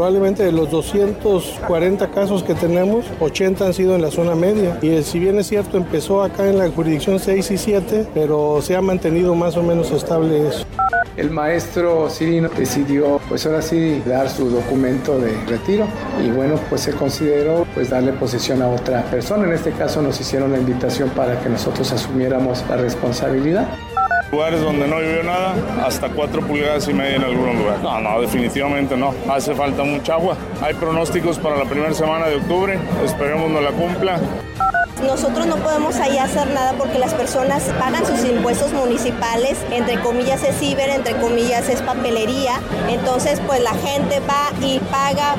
Probablemente de los 240 casos que tenemos, 80 han sido en la zona media. Y si bien es cierto, empezó acá en la jurisdicción 6 y 7, pero se ha mantenido más o menos estable eso. El maestro Cirino decidió, pues ahora sí, dar su documento de retiro y bueno, pues se consideró pues darle posesión a otra persona. En este caso nos hicieron la invitación para que nosotros asumiéramos la responsabilidad. Lugares donde no llovió nada, hasta 4 pulgadas y media en algunos lugares. No, no, definitivamente no. Hace falta mucha agua. Hay pronósticos para la primera semana de octubre. Esperemos no la cumpla. Nosotros no podemos ahí hacer nada porque las personas pagan sus impuestos municipales, entre comillas es ciber, entre comillas es papelería. Entonces, pues la gente va y paga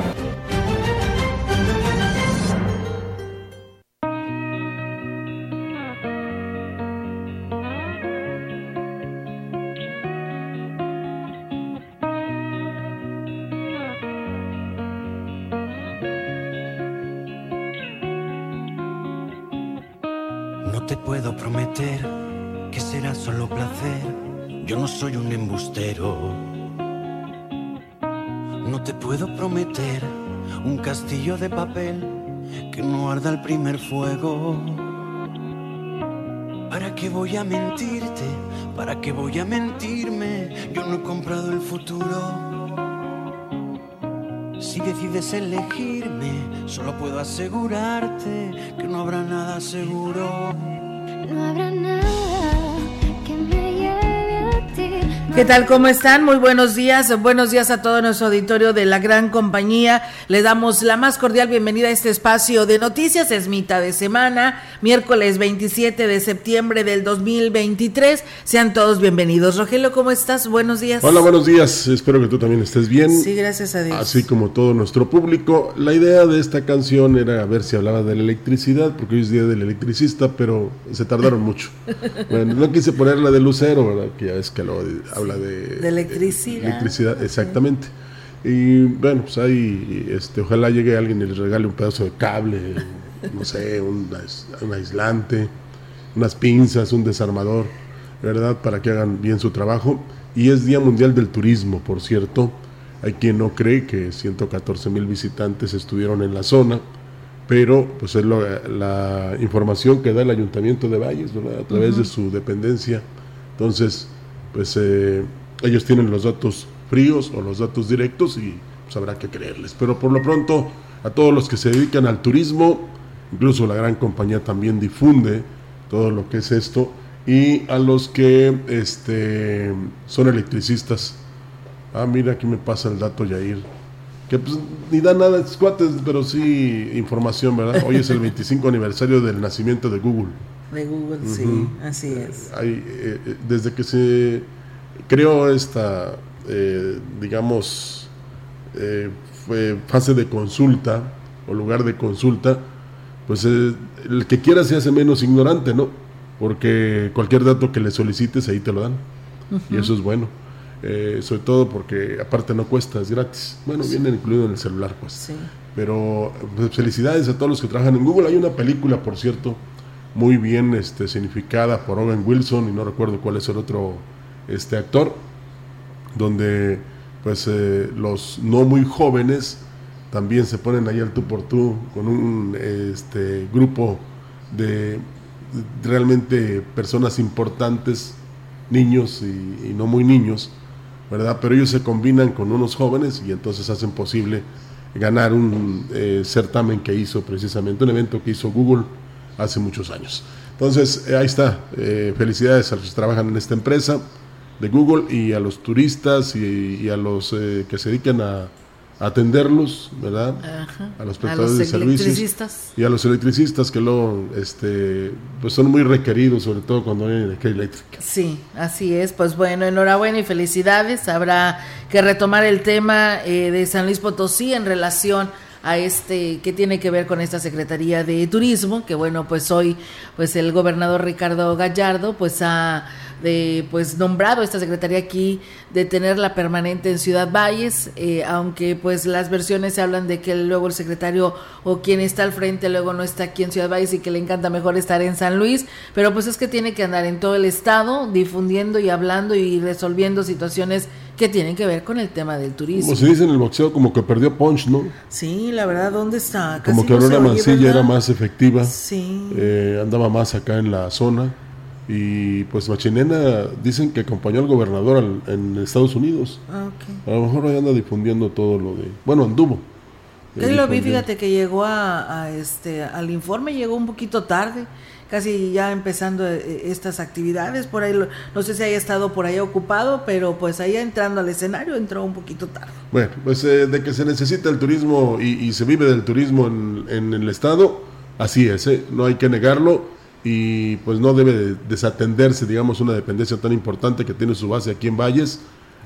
Yo no soy un embustero. No te puedo prometer un castillo de papel que no arda el primer fuego. ¿Para qué voy a mentirte? ¿Para qué voy a mentirme? Yo no he comprado el futuro. Si decides elegirme, solo puedo asegurarte que no habrá nada seguro. ¿Qué tal? ¿Cómo están? Muy buenos días. Buenos días a todo nuestro auditorio de la gran compañía. Le damos la más cordial bienvenida a este espacio de noticias. Es mitad de semana, miércoles 27 de septiembre del 2023. Sean todos bienvenidos. Rogelio, ¿cómo estás? Buenos días. Hola, buenos días. Espero que tú también estés bien. Sí, gracias a Dios. Así como todo nuestro público. La idea de esta canción era ver si hablaba de la electricidad, porque hoy es día del electricista, pero se tardaron mucho. bueno, no quise poner la de Lucero, ¿verdad? Que ya es que lo habla de, electricidad. electricidad, exactamente. Y bueno, pues ahí, este, ojalá llegue alguien y les regale un pedazo de cable, no sé, un, un aislante, unas pinzas, un desarmador, ¿verdad? Para que hagan bien su trabajo. Y es Día Mundial del Turismo, por cierto. Hay quien no cree que 114 mil visitantes estuvieron en la zona, pero pues es la información que da el Ayuntamiento de Valles, ¿verdad? A través de su dependencia. Entonces, pues eh, ellos tienen los datos fríos o los datos directos y pues habrá que creerles. Pero por lo pronto, a todos los que se dedican al turismo, incluso la gran compañía también difunde todo lo que es esto, y a los que este, son electricistas. Ah, mira, aquí me pasa el dato, Yair. Que pues, ni da nada de cuates, pero sí información, ¿verdad? Hoy es el 25 aniversario del nacimiento de Google. De Google, sí, así es. Hay, eh, eh, desde que se creó esta, eh, digamos, fue fase de consulta o lugar de consulta, pues el que quiera se hace menos ignorante, ¿no? Porque cualquier dato que le solicites ahí te lo dan. Y eso es bueno. sobre todo porque aparte no cuesta, es gratis. Bueno, viene incluido en el celular, pues. Sí. Pero pues, felicidades a todos los que trabajan en Google. Hay una película, por cierto, muy bien este, significada por Owen Wilson y no recuerdo cuál es el otro este actor, donde pues eh, los no muy jóvenes también se ponen ahí al tú por tú con un este, grupo de realmente personas importantes, niños y, no muy niños, ¿verdad? Pero ellos se combinan con unos jóvenes y entonces hacen posible ganar un eh, certamen que hizo precisamente, un evento que hizo Google hace muchos años. Entonces, eh, ahí está. Eh, felicidades a los que trabajan en esta empresa de Google y a los turistas y, a los eh, que se dedican a, atenderlos, ¿verdad? A los prestadores de servicios y a los electricistas que luego este pues son muy requeridos, sobre todo cuando hay energía eléctrica. Sí, así es. Pues bueno, enhorabuena y felicidades. Habrá que retomar el tema de San Luis Potosí en relación a este que tiene que ver con esta Secretaría de Turismo, que bueno, pues hoy pues el gobernador Ricardo Gallardo pues ha de pues nombrado esta secretaría aquí de tenerla permanente en Ciudad Valles, eh, aunque pues las versiones hablan de que luego el secretario o quien está al frente luego no está aquí en Ciudad Valles y que le encanta mejor estar en San Luis, pero pues es que tiene que andar en todo el estado difundiendo y hablando y resolviendo situaciones que tienen que ver con el tema del turismo. Como se dice en el boxeo, como que perdió punch, ¿no? Sí, la verdad, ¿dónde está? como que Aurora Mancilla era más efectiva, sí. Eh, andaba más acá en la zona y pues Machinena dicen que acompañó al gobernador en Estados Unidos. Ah, a lo mejor ahí anda difundiendo todo lo de... Bueno, anduvo. Yo lo vi, fíjate que llegó a, este al informe, llegó un poquito tarde, casi ya empezando eh, estas actividades, por ahí, no sé si haya estado por ahí ocupado, pero pues ahí entrando al escenario entró un poquito tarde. Bueno, pues eh, de que se necesita el turismo y, se vive del turismo en, en el Estado, así es, ¿eh? no hay que negarlo y pues no debe desatenderse, digamos, una dependencia tan importante que tiene su base aquí en Valles,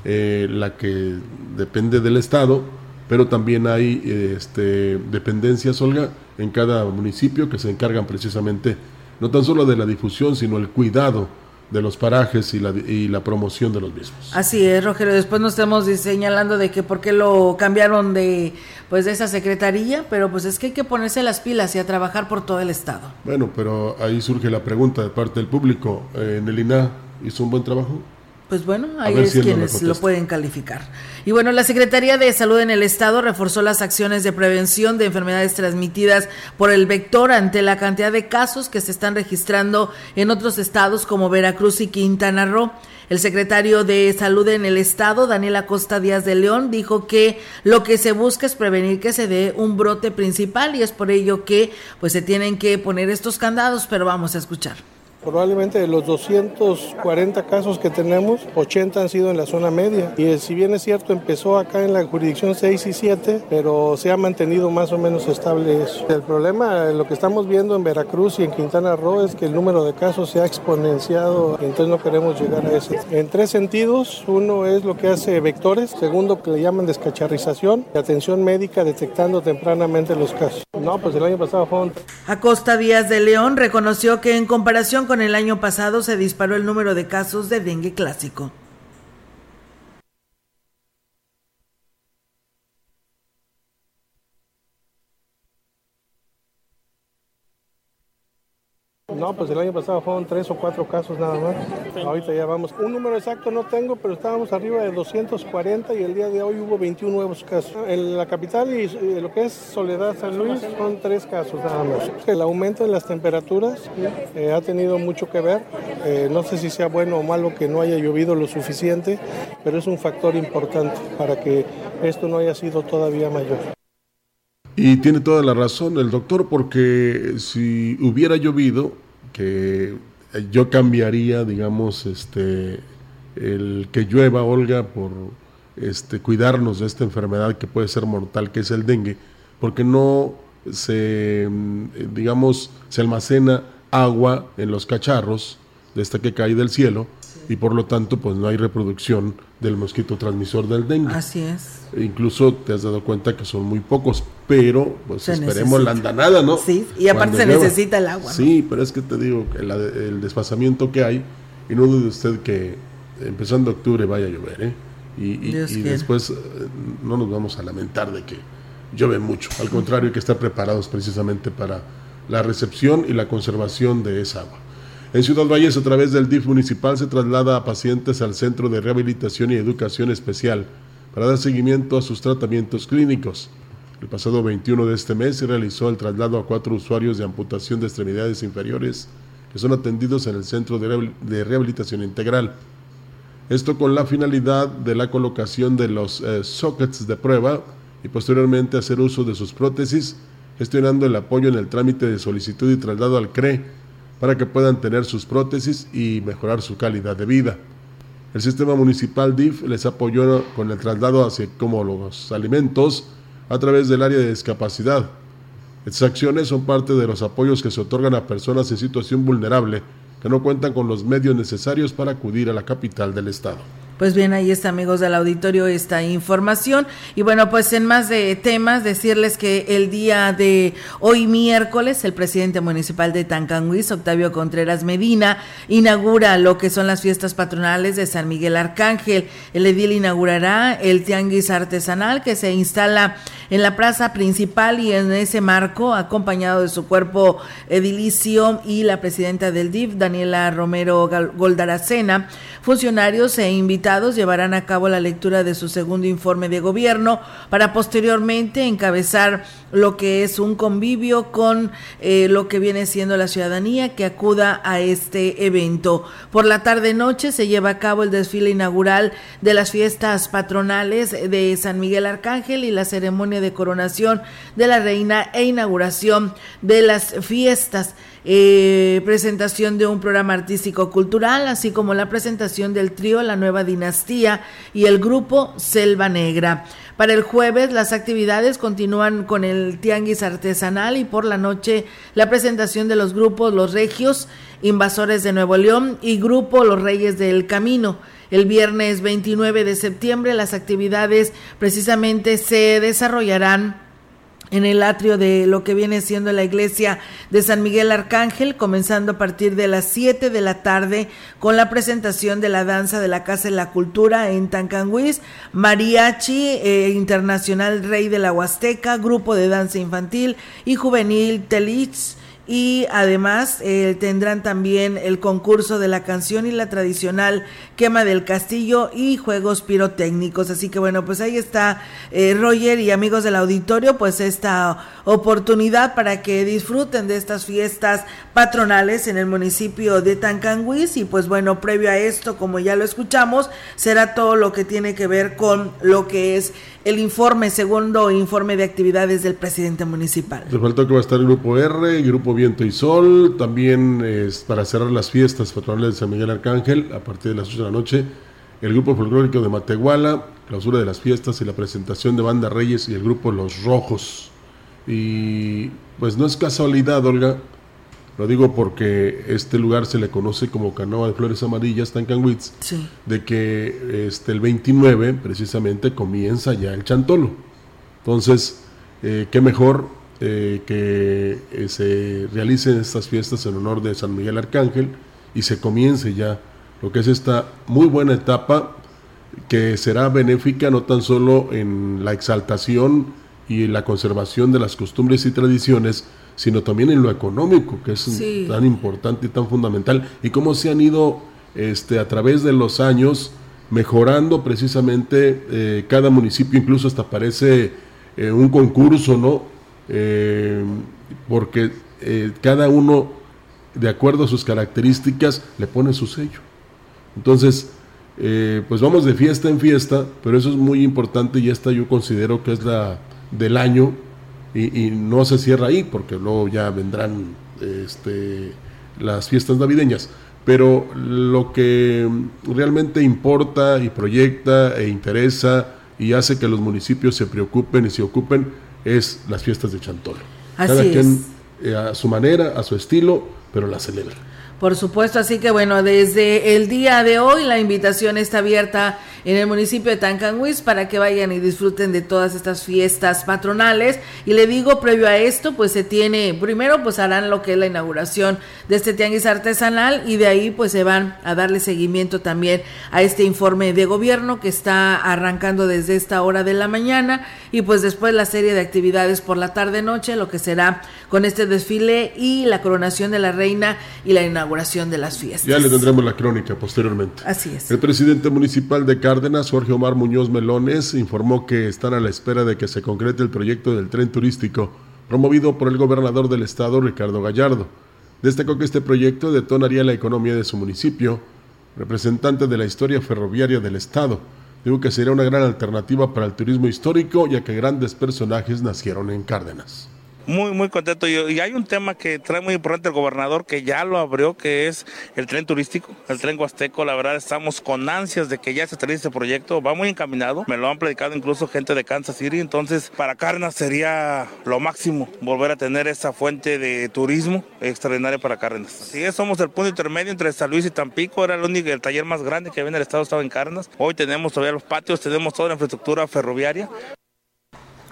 eh, la que depende del Estado, pero también hay este, dependencias, Olga, en cada municipio que se encargan precisamente no tan solo de la difusión, sino el cuidado de los parajes y la, y la promoción de los mismos. Así es, Rogelio. Después nos estamos señalando de que por qué lo cambiaron de pues de esa secretaría, pero pues es que hay que ponerse las pilas y a trabajar por todo el estado. Bueno, pero ahí surge la pregunta de parte del público. Eh, ¿En el INA hizo un buen trabajo? Pues bueno, ahí es quienes lo pueden calificar. Y bueno, la Secretaría de Salud en el Estado reforzó las acciones de prevención de enfermedades transmitidas por el vector ante la cantidad de casos que se están registrando en otros estados como Veracruz y Quintana Roo. El secretario de Salud en el Estado, Daniel Acosta Díaz de León, dijo que lo que se busca es prevenir que se dé un brote principal y es por ello que pues se tienen que poner estos candados, pero vamos a escuchar. Probablemente de los 240 casos que tenemos, 80 han sido en la zona media. Y si bien es cierto, empezó acá en la jurisdicción 6 y 7, pero se ha mantenido más o menos estable eso. El problema, lo que estamos viendo en Veracruz y en Quintana Roo es que el número de casos se ha exponenciado, entonces no queremos llegar a eso. En tres sentidos, uno es lo que hace vectores, segundo que le llaman descacharrización y atención médica detectando tempranamente los casos. No, pues el año pasado fue Acosta Díaz de León reconoció que en comparación con en el año pasado se disparó el número de casos de dengue clásico. No, pues el año pasado fueron tres o cuatro casos nada más. Ahorita ya vamos. Un número exacto no tengo, pero estábamos arriba de 240 y el día de hoy hubo 21 nuevos casos. En la capital y lo que es Soledad San Luis son tres casos nada más. El aumento de las temperaturas eh, ha tenido mucho que ver. Eh, no sé si sea bueno o malo que no haya llovido lo suficiente, pero es un factor importante para que esto no haya sido todavía mayor. Y tiene toda la razón el doctor, porque si hubiera llovido, que yo cambiaría, digamos, este, el que llueva, Olga, por este, cuidarnos de esta enfermedad que puede ser mortal, que es el dengue, porque no se, mm, digamos, se almacena agua en los cacharros de esta que cae del cielo y por lo tanto pues no hay reproducción del mosquito transmisor del dengue. Así es. E incluso te has dado cuenta que son muy pocos, pero pues esperemos la andanada, ¿no? Sí, y aparte se necesita el agua. Sí, pero es que te digo, el, el desfasamiento que hay, y no dude usted que empezando octubre vaya a llover, ¿eh? Y, y, después eh, no nos vamos a lamentar de que llueve mucho, al contrario, hay que estar preparados precisamente para la recepción y la conservación de esa agua. En Ciudad Valles, a través del DIF municipal, se traslada a pacientes al Centro de Rehabilitación y Educación Especial para dar seguimiento a sus tratamientos clínicos. El pasado 21 de este mes se realizó el traslado a cuatro usuarios de amputación de extremidades inferiores que son atendidos en el Centro de Rehabilitación Integral. Esto con la finalidad de la colocación de los eh, sockets de prueba y posteriormente hacer uso de sus prótesis gestionando el apoyo en el trámite de solicitud y traslado al CRE para que puedan tener sus prótesis y mejorar su calidad de vida. El sistema municipal DIF les apoyó con el traslado hacia como los alimentos a través del área de discapacidad. Estas acciones son parte de los apoyos que se otorgan a personas en situación vulnerable que no cuentan con los medios necesarios para acudir a la capital del estado. Pues bien, ahí está, amigos del auditorio, esta información. Y bueno, pues en más de temas, decirles que el día de hoy miércoles, el presidente municipal de Tancanguis, Octavio Contreras Medina, inaugura lo que son las fiestas patronales de San Miguel Arcángel. El edil inaugurará el tianguis artesanal que se instala en la plaza principal y en ese marco, acompañado de su cuerpo edilicio y la presidenta del DIF, Daniela Romero Goldaracena, funcionarios e invitados llevarán a cabo la lectura de su segundo informe de gobierno para posteriormente encabezar lo que es un convivio con eh, lo que viene siendo la ciudadanía que acuda a este evento. Por la tarde-noche se lleva a cabo el desfile inaugural de las fiestas patronales de San Miguel Arcángel y la ceremonia de coronación de la reina e inauguración de las fiestas. Eh, presentación de un programa artístico cultural, así como la presentación del trío La Nueva Dinastía y el grupo Selva Negra. Para el jueves las actividades continúan con el tianguis artesanal y por la noche la presentación de los grupos Los Regios, Invasores de Nuevo León y Grupo Los Reyes del Camino. El viernes 29 de septiembre las actividades precisamente se desarrollarán en el atrio de lo que viene siendo la iglesia de San Miguel Arcángel, comenzando a partir de las 7 de la tarde con la presentación de la danza de la Casa de la Cultura en Tancanguis, Mariachi eh, Internacional Rey de la Huasteca, Grupo de Danza Infantil y Juvenil Telich y además eh, tendrán también el concurso de la canción y la tradicional quema del castillo y juegos pirotécnicos. Así que bueno, pues ahí está eh, Roger y amigos del auditorio, pues esta oportunidad para que disfruten de estas fiestas patronales en el municipio de Tancanguis y pues bueno, previo a esto, como ya lo escuchamos, será todo lo que tiene que ver con lo que es el informe, segundo informe de actividades del presidente municipal. Le faltó que va a estar el grupo R, el grupo Viento y Sol, también es para cerrar las fiestas patronales de San Miguel Arcángel a partir de las 8 de la noche, el grupo folclórico de Matehuala, clausura de las fiestas y la presentación de Banda Reyes y el grupo Los Rojos. Y pues no es casualidad, Olga, lo digo porque este lugar se le conoce como Canoa de Flores Amarillas, Tancanwitz, de que este, el 29 precisamente comienza ya el Chantolo. Entonces, eh, qué mejor eh, que eh, se realicen estas fiestas en honor de San Miguel Arcángel y se comience ya lo que es esta muy buena etapa que será benéfica no tan solo en la exaltación y la conservación de las costumbres y tradiciones, sino también en lo económico, que es tan importante y tan fundamental, y cómo se han ido este, a través de los años mejorando precisamente eh, cada municipio, incluso hasta parece eh, un concurso, ¿no? Eh, porque cada uno, de acuerdo a sus características, le pone su sello. Entonces, pues vamos de fiesta en fiesta, pero eso es muy importante y esta yo considero que es la del año y, no se cierra ahí porque luego ya vendrán este, las fiestas navideñas. Pero lo que realmente importa y proyecta e interesa y hace que los municipios se preocupen y se ocupen es las fiestas de Chantolo. Cada quien eh, a su manera, a su estilo, pero la celebra. Por supuesto, así que bueno, desde el día de hoy la invitación está abierta en el municipio de Tancanhuiz para que vayan y disfruten de todas estas fiestas patronales. Y le digo, previo a esto, pues se tiene, primero pues harán lo que es la inauguración de este tianguis artesanal y de ahí pues se van a darle seguimiento también a este informe de gobierno que está arrancando desde esta hora de la mañana y pues después la serie de actividades por la tarde-noche, lo que será con este desfile y la coronación de la reina y la inauguración de las fiestas. Ya le tendremos la crónica posteriormente. Así es. El presidente municipal de Cárdenas, Jorge Omar Muñoz Melones, informó que están a la espera de que se concrete el proyecto del tren turístico promovido por el gobernador del estado, Ricardo Gallardo. Destacó que este proyecto detonaría la economía de su municipio. Representante de la historia ferroviaria del estado, dijo que sería una gran alternativa para el turismo histórico, ya que grandes personajes nacieron en Cárdenas Muy, muy contento. Y, hay un tema que trae muy importante el gobernador que ya lo abrió, que es el tren turístico, el tren huasteco. La verdad, estamos con ansias de que ya se termine este proyecto. Va muy encaminado. Me lo han predicado incluso gente de Kansas City. Entonces, para Cárdenas sería lo máximo volver a tener esa fuente de turismo extraordinaria para Cárdenas. Así es, somos el punto intermedio entre San Luis y Tampico. Era el único, el taller más grande que había en el estado, estaba en Cárdenas. Hoy tenemos todavía los patios, tenemos toda la infraestructura ferroviaria.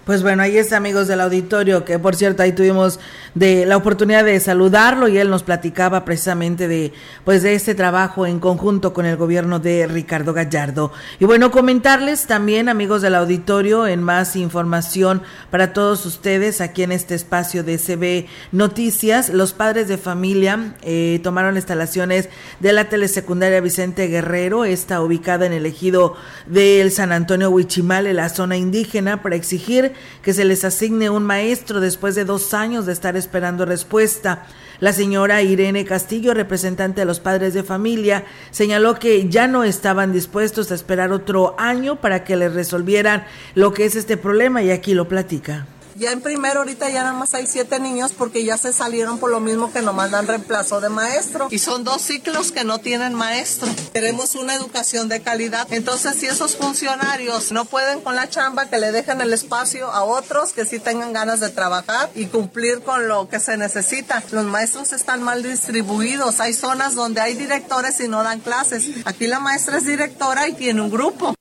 Pues bueno, ahí está, amigos del auditorio, que por cierto ahí tuvimos de la oportunidad de saludarlo y él nos platicaba precisamente de pues de este trabajo en conjunto con el gobierno de Ricardo Gallardo. Y bueno, comentarles también, amigos del auditorio, en más información para todos ustedes aquí en este espacio de CB Noticias, los padres de familia eh, tomaron instalaciones de la telesecundaria Vicente Guerrero, está ubicada en el ejido del San Antonio Huichimal, en la zona indígena, para exigir que se les asigne un maestro después de dos años de estar esperando respuesta. La señora Irene Castillo, representante de los padres de familia, señaló que ya no estaban dispuestos a esperar otro año para que les resolvieran lo que es este problema y aquí lo platica. Ya en primero ahorita ya nada más hay siete niños porque ya se salieron por lo mismo que nomás dan reemplazo de maestro. Y son dos ciclos que no tienen maestro. Queremos una educación de calidad. Entonces si esos funcionarios no pueden con la chamba, que le dejen el espacio a otros que sí tengan ganas de trabajar y cumplir con lo que se necesita. Los maestros están mal distribuidos. Hay zonas donde hay directores y no dan clases. Aquí la maestra es directora y tiene un grupo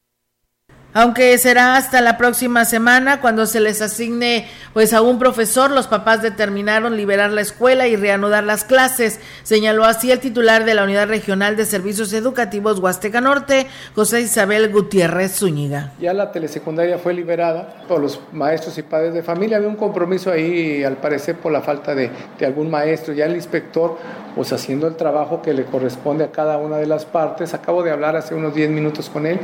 aunque será hasta la próxima semana cuando se les asigne pues a un profesor. Los papás determinaron liberar la escuela y reanudar las clases, señaló así el titular de la Unidad Regional de Servicios Educativos Huasteca Norte, José Isabel Gutiérrez Zúñiga. Ya la telesecundaria fue liberada por los maestros y padres de familia. Había un compromiso ahí, al parecer, por la falta de, de algún maestro. Ya el inspector, pues haciendo el trabajo que le corresponde a cada una de las partes. Acabo de hablar hace unos 10 minutos con él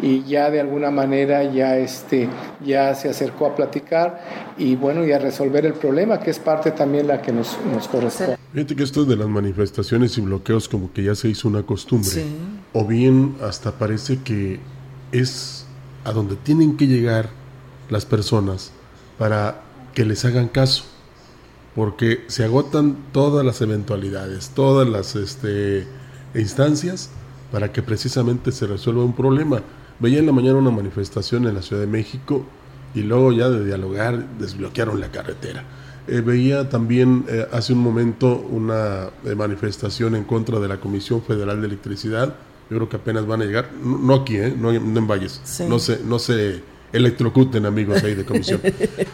y ya de alguna manera ya, este, ya se acercó a platicar y bueno, y a resolver el problema, que es parte también la que nos, nos corresponde. Fíjate que esto de las manifestaciones y bloqueos como que ya se hizo una costumbre, o bien hasta parece que es a donde tienen que llegar las personas para que les hagan caso, porque se agotan todas las eventualidades, todas las este, instancias para que precisamente se resuelva un problema Veía en la mañana una manifestación en la Ciudad de México y luego ya de dialogar desbloquearon la carretera. Eh, veía también eh, hace un momento una eh, manifestación en contra de la Comisión Federal de Electricidad. Yo creo que apenas van a llegar, no, aquí, no, en Valles, no, se, no se electrocuten amigos ahí de comisión.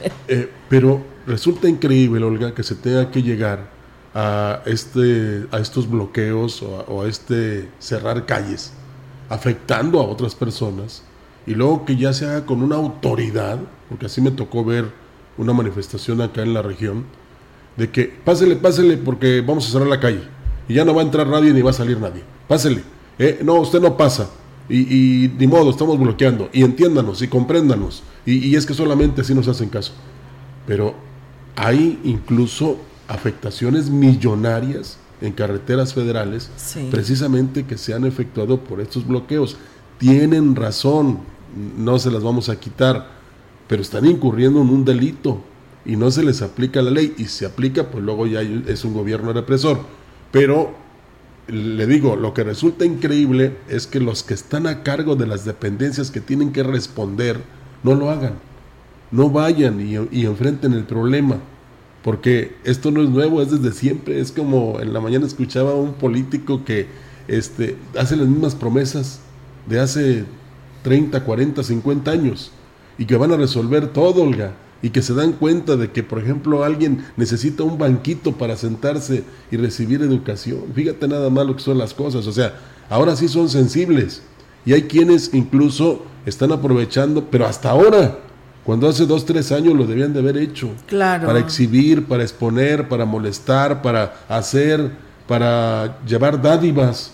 pero resulta increíble, Olga, que se tenga que llegar a, este, a estos bloqueos o o a este cerrar calles afectando a otras personas y luego que ya se haga con una autoridad, porque así me tocó ver una manifestación acá en la región, de que pásele, pásele porque vamos a cerrar la calle y ya no va a entrar nadie ni va a salir nadie. Pásele. Eh, no, usted no pasa. Y, y, ni modo, estamos bloqueando. Y entiéndanos y compréndanos. Y, y es que solamente así nos hacen caso. Pero hay incluso afectaciones millonarias en carreteras federales, precisamente que se han efectuado por estos bloqueos. Tienen razón, no se las vamos a quitar, pero están incurriendo en un delito y no se les aplica la ley y se aplica, pues luego ya es un gobierno represor. Pero le digo, lo que resulta increíble es que los que están a cargo de las dependencias que tienen que responder no lo hagan, no vayan y, y enfrenten el problema porque esto no es nuevo, es desde siempre. Es como en la mañana escuchaba a un político que este, hace las mismas promesas de hace 30, 40, 50 años y que van a resolver todo, Olga, y que se dan cuenta de que, por ejemplo, alguien necesita un banquito para sentarse y recibir educación. Fíjate nada más lo que son las cosas, o sea, ahora sí son sensibles y hay quienes incluso están aprovechando, pero hasta ahora cuando hace dos, tres años lo debían de haber hecho. Claro. Para exhibir, para exponer, para molestar, para hacer, para llevar dádivas,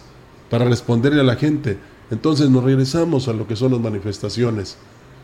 para responderle a la gente. Entonces nos regresamos a lo que son las manifestaciones.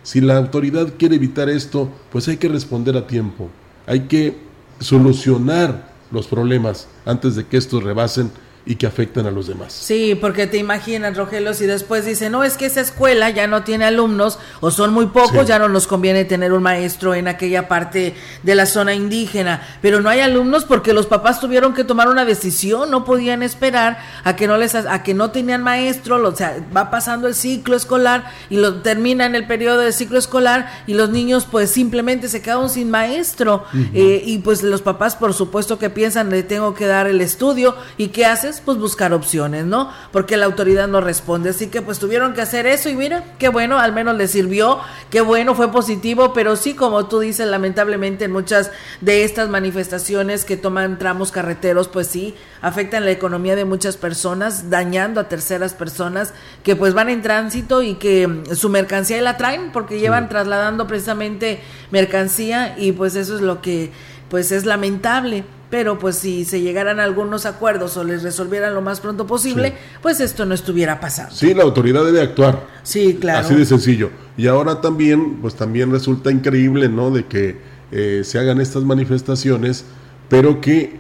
Si la autoridad quiere evitar esto, pues hay que responder a tiempo. Hay que solucionar los problemas antes de que estos rebasen y que afectan a los demás. Sí, porque te imaginas, Rogelio, si después dice, no, es que esa escuela ya no tiene alumnos o son muy pocos, ya no nos conviene tener un maestro en aquella parte de la zona indígena, pero no hay alumnos porque los papás tuvieron que tomar una decisión, no podían esperar a que no les a que no tenían maestro, o sea, va pasando el ciclo escolar y lo terminan el periodo de ciclo escolar y los niños pues simplemente se quedaron sin maestro. Eh, y pues los papás por supuesto que piensan le tengo que dar el estudio y qué haces pues buscar opciones, ¿no? Porque la autoridad no responde. Así que pues tuvieron que hacer eso y mira, qué bueno, al menos les sirvió, qué bueno, fue positivo, pero sí, como tú dices, lamentablemente en muchas de estas manifestaciones que toman tramos carreteros, pues sí, afectan la economía de muchas personas, dañando a terceras personas que pues van en tránsito y que su mercancía la traen porque llevan trasladando precisamente mercancía y pues eso es lo que pues es lamentable pero pues si se llegaran a algunos acuerdos o les resolvieran lo más pronto posible, pues esto no estuviera pasando. Sí, la autoridad debe actuar. Sí, claro. Así de sencillo. Y ahora también, pues también resulta increíble, ¿no? De que eh, se hagan estas manifestaciones, pero que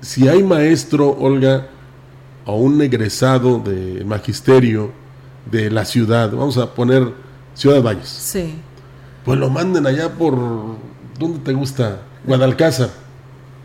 si hay maestro, Olga, o un egresado de magisterio de la ciudad, vamos a poner Ciudad Valles. Sí. Pues lo manden allá por, ¿dónde te gusta? Guadalcázar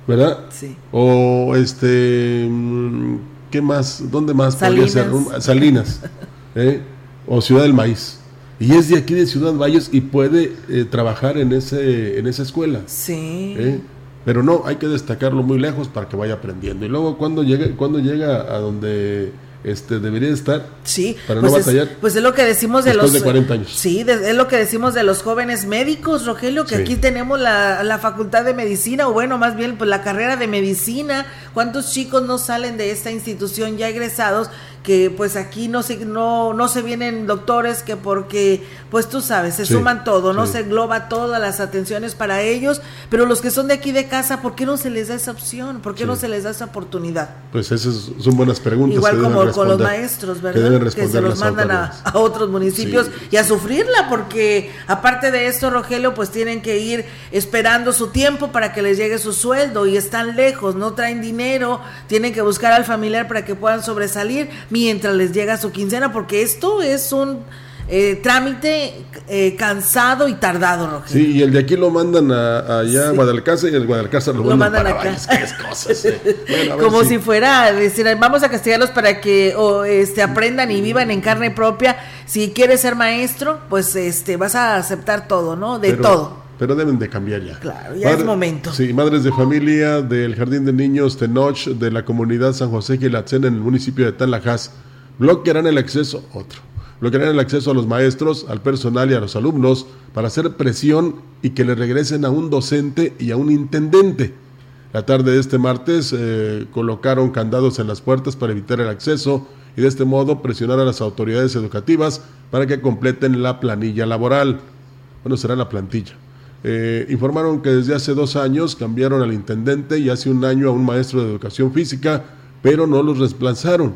¿verdad? Sí. O este, mm, ¿qué más? ¿Dónde más Salinas. podría ser? Salinas, ¿eh? o Ciudad del Maíz. Y es de aquí de Ciudad Valles y puede eh, trabajar en ese en esa escuela. Sí. ¿eh? Pero no, hay que destacarlo muy lejos para que vaya aprendiendo. Y luego cuando llega, cuando llega a donde este debería estar sí para pues no es, batallar pues es lo que decimos de los de 40 años sí de, es lo que decimos de los jóvenes médicos Rogelio que Sí. aquí tenemos la, la facultad de medicina o bueno más bien pues la carrera de medicina cuántos chicos no salen de esta institución ya egresados que pues aquí no se no no se vienen doctores que porque pues tú sabes se Sí, suman todo no sí. se engloba todas las atenciones para ellos pero los que son de aquí de casa por qué no se les da esa opción por qué Sí. no se les da esa oportunidad pues esas son buenas preguntas Igual como con los maestros, ¿verdad? Que, se los mandan a, a otros municipios y a sufrirla, porque aparte de esto, Rogelio, pues tienen que ir esperando su tiempo para que les llegue su sueldo y están lejos, no traen dinero, tienen que buscar al familiar para que puedan sobresalir mientras les llega su quincena, porque esto es un eh, trámite eh, cansado y tardado, Rogelio. Sí, y el de aquí lo mandan a, allá a Guadalcázar y el Guadalcázar lo, Lo mandan, mandan para acá. Valles. Qué cosas, eh. Bueno, como si- si fuera decir vamos a castigarlos para que o, este aprendan y vivan en carne propia si quieres ser maestro pues este vas a aceptar todo no de pero- todo Pero deben de cambiar ya. Claro, ya es momento. Sí, madres de familia del Jardín de Niños Tenoch de la comunidad San José Gilatzen en el municipio de Tanlajas bloquearán el acceso, otro, bloquearán el acceso a los maestros, al personal y a los alumnos para hacer presión y que le regresen a un docente y a un intendente. La tarde de este martes eh, colocaron candados en las puertas para evitar el acceso y de este modo presionar a las autoridades educativas para que completen la planilla laboral. Bueno, será la plantilla. Eh, informaron que desde hace dos años cambiaron al intendente y hace un año a un maestro de educación física, pero no los reemplazaron,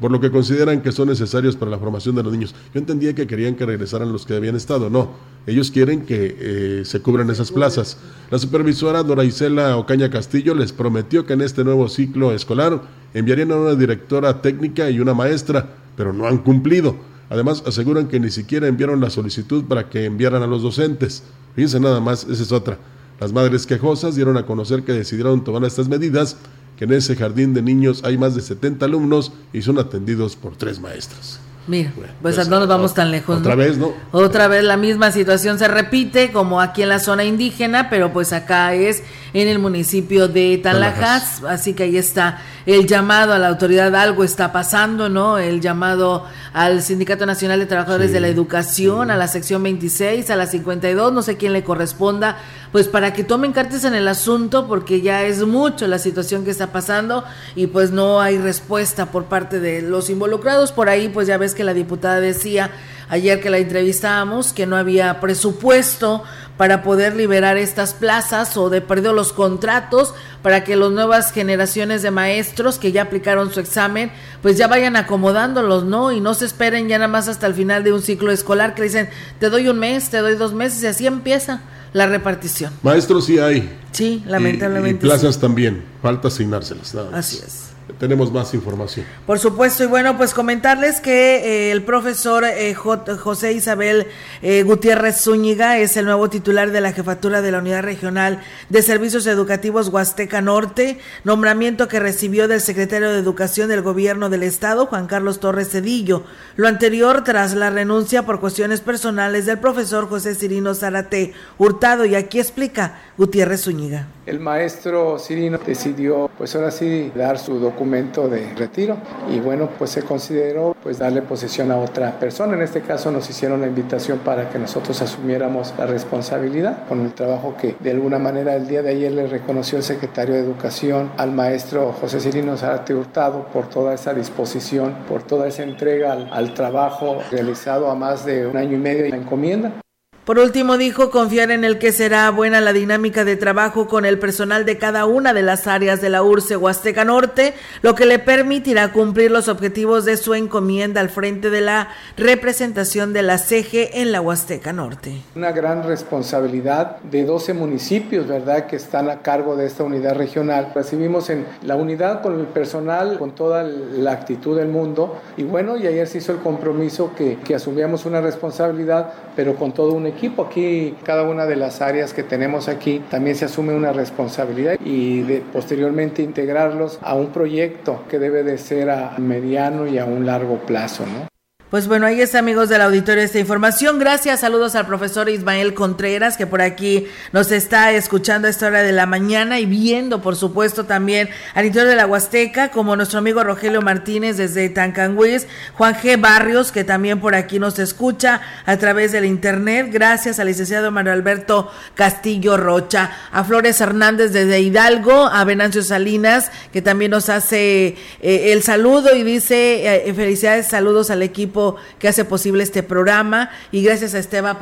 por lo que consideran que son necesarios para la formación de los niños. Yo entendía que querían que regresaran los que habían estado, no. Ellos quieren que eh, se cubran esas plazas. La supervisora Dora Isela Ocaña Castillo les prometió que en este nuevo ciclo escolar enviarían a una directora técnica y una maestra, pero no han cumplido. Además, aseguran que ni siquiera enviaron la solicitud para que enviaran a los docentes. Fíjense nada más, esa es otra. Las madres quejosas dieron a conocer que decidieron tomar estas medidas, que en ese jardín de niños hay más de 70 alumnos y son atendidos por tres maestras. Mira, pues, pues, no nos vamos tan lejos. otra ¿no? vez, ¿no? Otra vez la misma situación se repite como aquí en la zona indígena, pero pues acá es en el municipio de Tanlajas, así que ahí está el llamado a la autoridad, algo está pasando, ¿no? El llamado al Sindicato Nacional de Trabajadores Sí, de la Educación, a la sección 26, a la 52, no sé quién le corresponda, pues para que tomen cartas en el asunto, porque ya es mucho la situación que está pasando y pues no hay respuesta por parte de los involucrados. Por ahí, pues ya ves que la diputada decía ayer que la entrevistábamos que no había presupuesto para poder liberar estas plazas o de perdido los contratos para que las nuevas generaciones de maestros que ya aplicaron su examen pues ya vayan acomodándolos, ¿no? Y no se esperen ya nada más hasta el final de un ciclo escolar que dicen te doy un mes, te doy dos meses y así empieza la repartición. Maestros sí hay. Sí, lamentablemente. Y, plazas también, falta asignárselas. Así es tenemos más información. Por supuesto, y bueno, pues comentarles que eh, el profesor eh, José Isabel eh, Gutiérrez Zúñiga es el nuevo titular de la jefatura de la Unidad Regional de Servicios Educativos Huasteca Norte, nombramiento que recibió del secretario de Educación del Gobierno del Estado, Juan Carlos Torres Cedillo. Lo anterior tras la renuncia por cuestiones personales del profesor José Cirino Zarate Hurtado, y aquí explica Gutiérrez Zúñiga. El maestro Cirino decidió, pues ahora sí, dar su documento de retiro y bueno, pues se consideró pues darle posesión a otra persona. En este caso nos hicieron la invitación para que nosotros asumiéramos la responsabilidad con el trabajo que de alguna manera el día de ayer le reconoció el secretario de Educación al maestro José Cirino Zárate Hurtado por toda esa disposición, por toda esa entrega al, al trabajo realizado a más de un año y medio en la encomienda. Por último, dijo confiar en el que será buena la dinámica de trabajo con el personal de cada una de las áreas de la URCE Huasteca Norte, lo que le permitirá cumplir los objetivos de su encomienda al frente de la representación de la CG en la Huasteca Norte. Una gran responsabilidad de 12 municipios, ¿verdad?, que están a cargo de esta unidad regional. Recibimos en la unidad con el personal, con toda la actitud del mundo, y bueno, y ayer se hizo el compromiso que, que asumíamos una responsabilidad, pero con todo un equipo. Aquí, cada una de las áreas que tenemos aquí, también se asume una responsabilidad y de, posteriormente integrarlos a un proyecto que debe de ser a mediano y a un largo plazo, ¿no? Pues bueno, ahí está, amigos del auditorio, esta información. Gracias, saludos al profesor Ismael Contreras, que por aquí nos está escuchando a esta hora de la mañana y viendo, por supuesto, también al interior de la Huasteca, como nuestro amigo Rogelio Martínez desde Tancanguis, Juan G. Barrios, que también por aquí nos escucha a través del internet. Gracias al licenciado Manuel Alberto Castillo Rocha, a Flores Hernández desde Hidalgo, a Venancio Salinas, que también nos hace eh, el saludo y dice eh, felicidades, saludos al equipo que hace posible este programa y gracias a Esteban,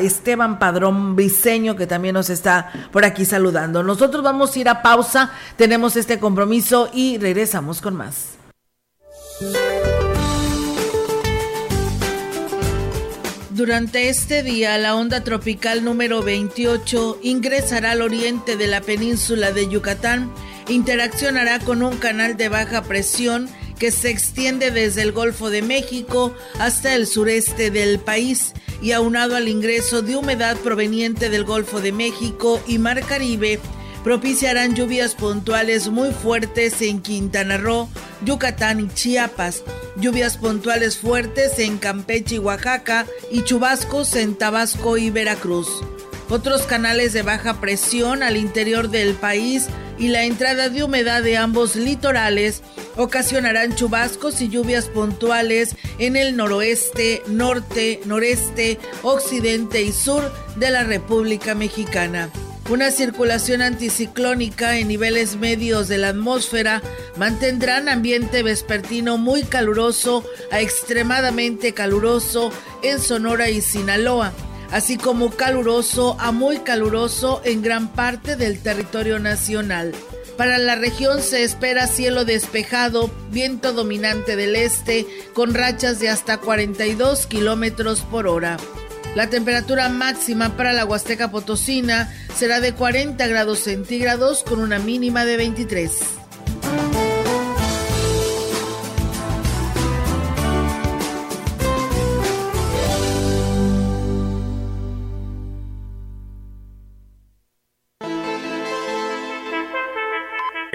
Esteban Padrón Briseño que también nos está por aquí saludando. Nosotros vamos a ir a pausa, tenemos este compromiso y regresamos con más. Durante este día, la onda tropical número 28 ingresará al oriente de la península de Yucatán, interaccionará con un canal de baja presión que se extiende desde el Golfo de México hasta el sureste del país y aunado al ingreso de humedad proveniente del Golfo de México y Mar Caribe, propiciarán lluvias puntuales muy fuertes en Quintana Roo, Yucatán y Chiapas, lluvias puntuales fuertes en Campeche y Oaxaca y chubascos en Tabasco y Veracruz. Otros canales de baja presión al interior del país y la entrada de humedad de ambos litorales ocasionarán chubascos y lluvias puntuales en el noroeste, norte, noreste, occidente y sur de la República Mexicana. Una circulación anticiclónica en niveles medios de la atmósfera mantendrán ambiente vespertino muy caluroso a extremadamente caluroso en Sonora y Sinaloa, así como caluroso a muy caluroso en gran parte del territorio nacional. Para la región se espera cielo despejado, viento dominante del este, con rachas de hasta 42 kilómetros por hora. La temperatura máxima para la Huasteca Potosina será de 40 grados centígrados con una mínima de 23.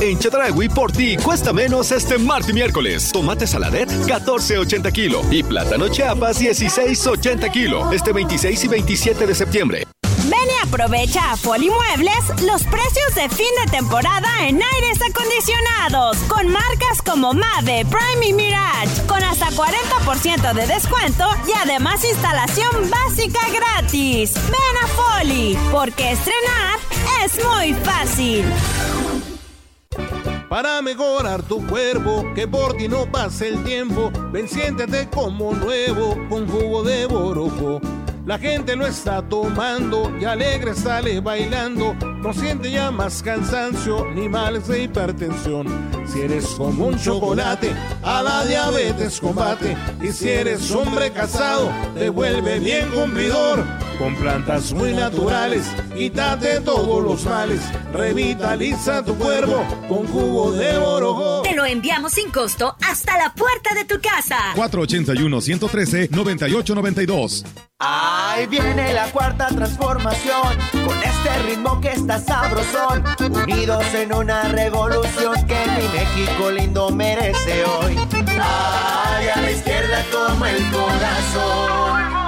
En Chedragui por ti cuesta menos este martes y miércoles. Tomate saladet 14.80 kilo y plátano chiapas 16.80 kilo. Este 26 y 27 de septiembre. Ven Aprovecha a Muebles los precios de fin de temporada en aires acondicionados con marcas como Mave, Prime y Mirage con hasta 40% de descuento y además instalación básica gratis. Ven a Foli, porque estrenar es muy fácil. Para mejorar tu cuerpo, que por ti no pase el tiempo, ven siéntete como nuevo con jugo de borojo la gente lo está tomando y alegre sale bailando. No siente ya más cansancio ni males de hipertensión. Si eres como un chocolate, a la diabetes combate. Y si eres hombre casado, te vuelve bien cumplidor. Con plantas muy naturales, quítate todos los males. Revitaliza tu cuerpo con jugo de orojo. Te lo enviamos sin costo hasta la puerta de tu casa. 481-113-9892. Ahí viene la cuarta transformación, con este ritmo que está sabrosón, unidos en una revolución que mi México lindo merece hoy. Ay, a la izquierda como el corazón.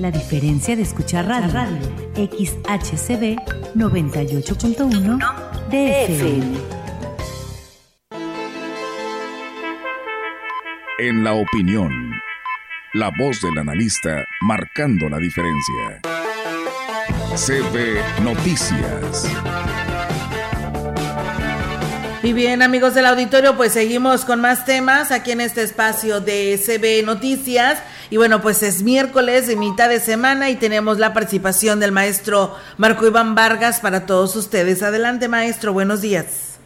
La diferencia de escuchar radio, radio. XHCB 98.1 DFM. En la opinión, la voz del analista marcando la diferencia. CB Noticias. Y bien, amigos del auditorio, pues seguimos con más temas aquí en este espacio de CB Noticias. Y bueno, pues es miércoles de mitad de semana y tenemos la participación del maestro Marco Iván Vargas para todos ustedes. Adelante, maestro, buenos días.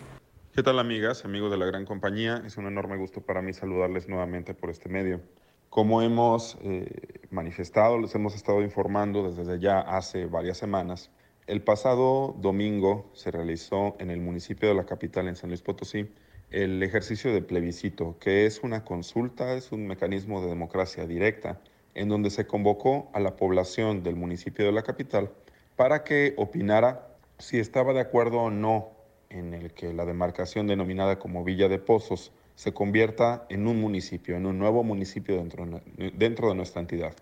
¿Qué tal, amigas, amigos de la gran compañía? Es un enorme gusto para mí saludarles nuevamente por este medio. Como hemos eh, manifestado, les hemos estado informando desde ya hace varias semanas, el pasado domingo se realizó en el municipio de la capital, en San Luis Potosí, el ejercicio de plebiscito, que es una consulta, es un mecanismo de democracia directa, en donde se convocó a la población del municipio de la capital para que opinara si estaba de acuerdo o no en el que la demarcación denominada como Villa de Pozos se convierta en un municipio, en un nuevo municipio dentro, dentro de nuestra entidad.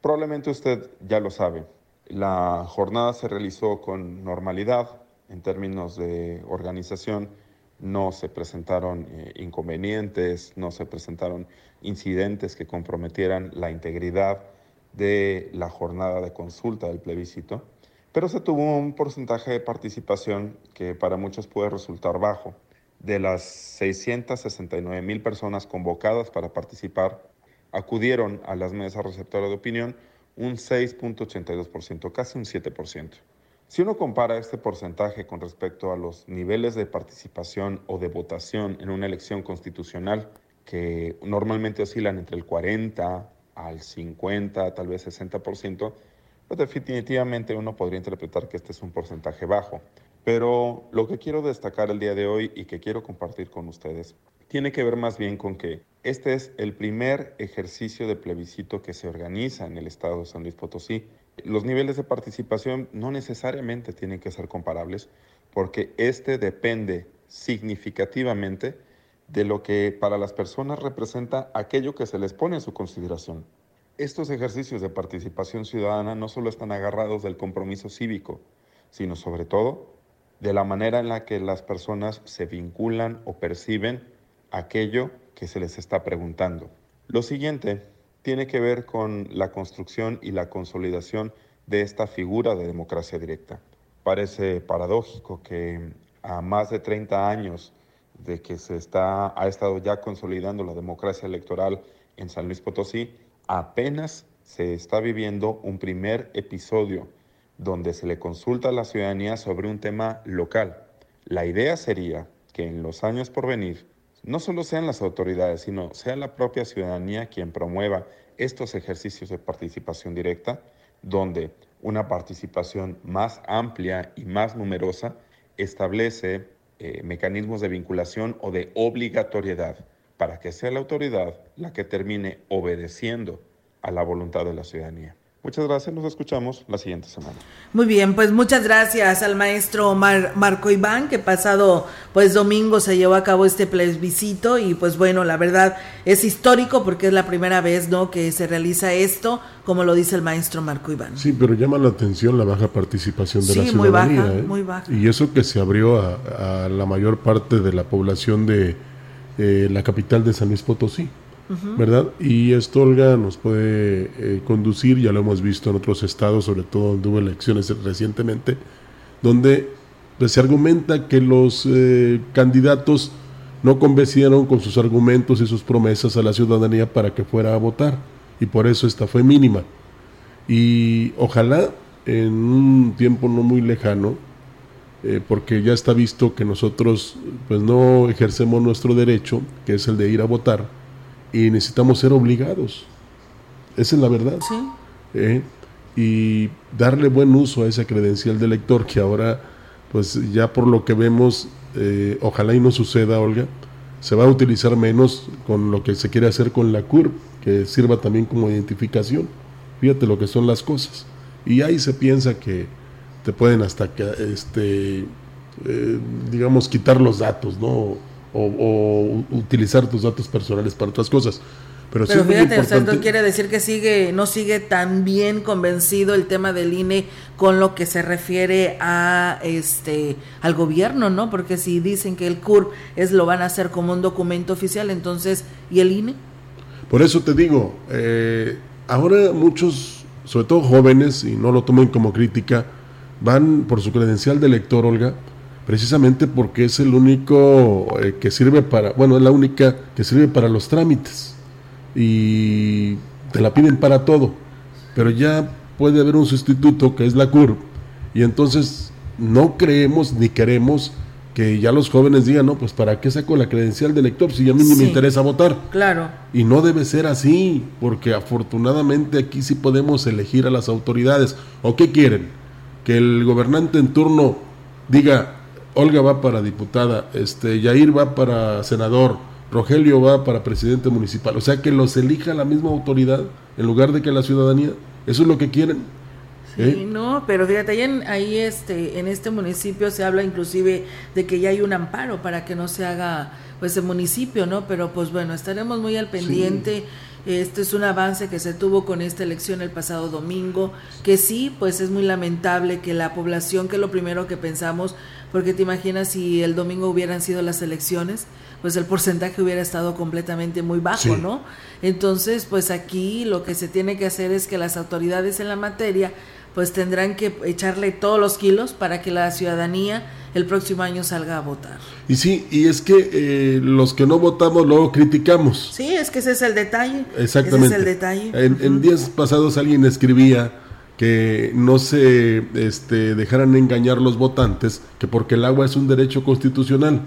Probablemente usted ya lo sabe, la jornada se realizó con normalidad en términos de organización no se presentaron eh, inconvenientes, no se presentaron incidentes que comprometieran la integridad de la jornada de consulta del plebiscito, pero se tuvo un porcentaje de participación que para muchos puede resultar bajo. De las 669 mil personas convocadas para participar, acudieron a las mesas receptoras de opinión un 6.82%, casi un 7%. Si uno compara este porcentaje con respecto a los niveles de participación o de votación en una elección constitucional, que normalmente oscilan entre el 40 al 50, tal vez 60%, pues definitivamente uno podría interpretar que este es un porcentaje bajo. Pero lo que quiero destacar el día de hoy y que quiero compartir con ustedes tiene que ver más bien con que este es el primer ejercicio de plebiscito que se organiza en el estado de San Luis Potosí los niveles de participación no necesariamente tienen que ser comparables porque este depende significativamente de lo que para las personas representa aquello que se les pone en su consideración. Estos ejercicios de participación ciudadana no solo están agarrados del compromiso cívico, sino sobre todo de la manera en la que las personas se vinculan o perciben aquello que se les está preguntando. Lo siguiente tiene que ver con la construcción y la consolidación de esta figura de democracia directa. Parece paradójico que a más de 30 años de que se está, ha estado ya consolidando la democracia electoral en San Luis Potosí, apenas se está viviendo un primer episodio donde se le consulta a la ciudadanía sobre un tema local. La idea sería que en los años por venir no solo sean las autoridades, sino sea la propia ciudadanía quien promueva estos ejercicios de participación directa, donde una participación más amplia y más numerosa establece eh, mecanismos de vinculación o de obligatoriedad para que sea la autoridad la que termine obedeciendo a la voluntad de la ciudadanía. Muchas gracias, nos escuchamos la siguiente semana. Muy bien, pues muchas gracias al maestro Marco Iván, que pasado pues domingo se llevó a cabo este plebiscito y pues bueno, la verdad es histórico porque es la primera vez, ¿no?, que se realiza esto, como lo dice el maestro Marco Iván. Sí, pero llama la atención la baja participación de la ciudadanía. Muy baja, ¿eh? muy baja. Y eso que se abrió a, la mayor parte de la población de eh, la capital de San Luis Potosí. ¿Verdad? Y esto, Olga, nos puede eh, conducir, ya lo hemos visto en otros estados, sobre todo donde hubo elecciones recientemente, donde pues, se argumenta que los eh, candidatos no convencieron con sus argumentos y sus promesas a la ciudadanía para que fuera a votar, y por eso esta fue mínima. Y ojalá en un tiempo no muy lejano, eh, porque ya está visto que nosotros pues no ejercemos nuestro derecho, que es el de ir a votar, y necesitamos ser obligados. Esa es la verdad. Sí. ¿Eh? Y darle buen uso a esa credencial de lector que ahora, pues ya por lo que vemos, eh, ojalá y no suceda, Olga, se va a utilizar menos con lo que se quiere hacer con la CURP, que sirva también como identificación. Fíjate lo que son las cosas. Y ahí se piensa que te pueden hasta que, este, eh, digamos, quitar los datos, ¿no? O, utilizar tus datos personales para otras cosas. Pero, Pero fíjate, o quiere decir que sigue, no sigue tan bien convencido el tema del INE con lo que se refiere a este al gobierno, ¿no? Porque si dicen que el CUR es lo van a hacer como un documento oficial, entonces, ¿y el INE? Por eso te digo, eh, ahora muchos, sobre todo jóvenes, y no lo tomen como crítica, van por su credencial de lector, Olga, precisamente porque es el único eh, que sirve para, bueno, es la única que sirve para los trámites y te la piden para todo, pero ya puede haber un sustituto que es la CURP y entonces no creemos ni queremos que ya los jóvenes digan, no, pues para qué saco la credencial de lector si a mí ni me interesa votar. Claro. Y no debe ser así, porque afortunadamente aquí sí podemos elegir a las autoridades. ¿O qué quieren? Que el gobernante en turno diga, Olga va para diputada, este, Yair va para senador, Rogelio va para presidente municipal. O sea, que los elija la misma autoridad en lugar de que la ciudadanía. Eso es lo que quieren. Sí, ¿Eh? no, pero fíjate, ahí, en, ahí este, en este municipio se habla inclusive de que ya hay un amparo para que no se haga pues el municipio, ¿no? Pero pues bueno, estaremos muy al pendiente. Este es un avance que se tuvo con esta elección el pasado domingo, que sí, pues es muy lamentable que la población, que lo primero que pensamos, porque te imaginas si el domingo hubieran sido las elecciones, pues el porcentaje hubiera estado completamente muy bajo, ¿no? Entonces, pues aquí lo que se tiene que hacer es que las autoridades en la materia pues tendrán que echarle todos los kilos para que la ciudadanía el próximo año salga a votar. Y sí, y es que eh, los que no votamos luego criticamos. Sí, es que ese es el detalle. Exactamente. Ese es el detalle. En, días pasados alguien escribía que no se este, dejaran engañar los votantes, que porque el agua es un derecho constitucional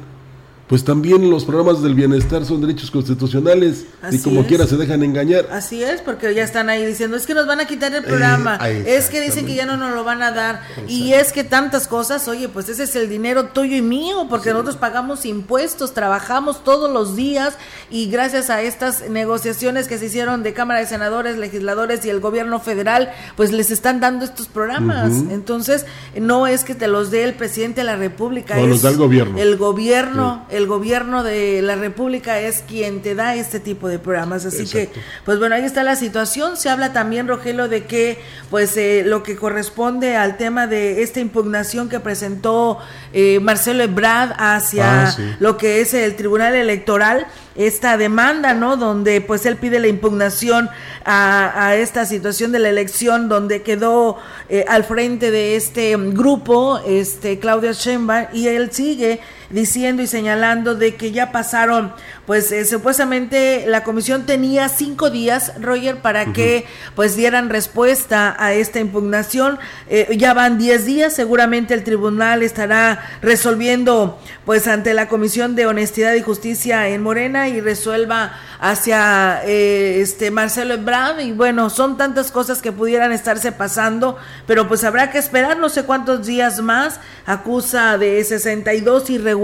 pues también los programas del bienestar son derechos constitucionales y como quiera se dejan engañar. Así es, porque ya están ahí diciendo, es que nos van a quitar el programa, eh, es que dicen que ya no nos lo van a dar y es que tantas cosas, oye, pues ese es el dinero tuyo y mío, porque nosotros pagamos impuestos, trabajamos todos los días y gracias a estas negociaciones que se hicieron de Cámara de Senadores, legisladores y el gobierno federal, pues les están dando estos programas. Entonces, no es que te los dé el presidente de la República, es el gobierno. El gobierno, el el gobierno de la República es quien te da este tipo de programas. Así que, pues bueno, ahí está la situación. Se habla también, Rogelio, de que pues eh, lo que corresponde al tema de esta impugnación que presentó eh, Marcelo Ebrard hacia ah, lo que es el Tribunal Electoral, esta demanda, ¿no? Donde pues él pide la impugnación a, esta situación de la elección, donde quedó eh, al frente de este grupo, este Claudia Sheinbaum, y él sigue diciendo y señalando de que ya pasaron, pues eh, supuestamente la comisión tenía cinco días, Roger, para que pues dieran respuesta a esta impugnación. Eh, ya van diez días, seguramente el tribunal estará resolviendo pues ante la Comisión de Honestidad y Justicia en Morena y resuelva hacia eh, este Marcelo Ebrard y bueno, son tantas cosas que pudieran estarse pasando, pero pues habrá que esperar no sé cuántos días más. Acusa de 62 irregularidades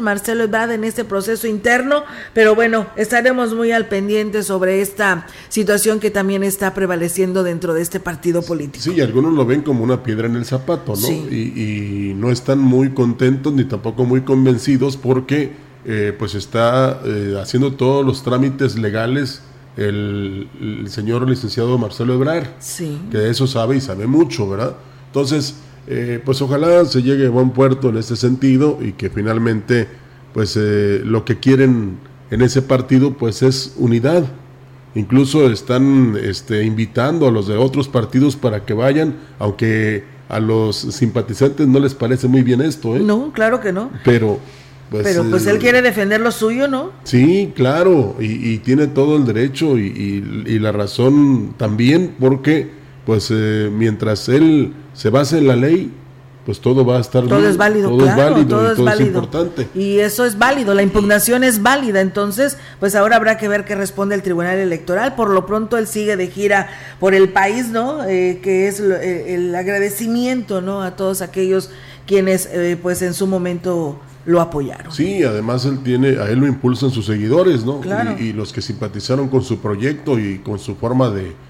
Marcelo Ebrard en este proceso interno, pero bueno, estaremos muy al pendiente sobre esta situación que también está prevaleciendo dentro de este partido político. Sí, algunos lo ven como una piedra en el zapato, ¿no? Y, y no están muy contentos ni tampoco muy convencidos porque eh, pues está eh, haciendo todos los trámites legales el, señor licenciado Marcelo Ebrard, que de eso sabe y sabe mucho, ¿verdad? Entonces, eh, pues ojalá se llegue a buen puerto en este sentido y que finalmente, pues lo que quieren en ese partido, pues es unidad. Incluso están este, invitando a los de otros partidos para que vayan, aunque a los simpatizantes no les parece muy bien esto, ¿eh? No, claro que no. Pero pues, Pero pues él eh, quiere defender lo suyo, ¿no? Sí, claro, y, tiene todo el derecho y, la razón también, porque pues eh, mientras él se base en la ley, pues todo va a estar todo es válido, todo es válido, todo, es, válido. importante. Y eso es válido, la impugnación es válida, entonces pues ahora habrá que ver qué responde el Tribunal Electoral. Por lo pronto él sigue de gira por el país, ¿no? Eh, que es el agradecimiento, ¿no? A todos aquellos quienes pues en su momento lo apoyaron. Sí, además él tiene, a él lo impulsan sus seguidores, ¿no? Y, los que simpatizaron con su proyecto y con su forma de,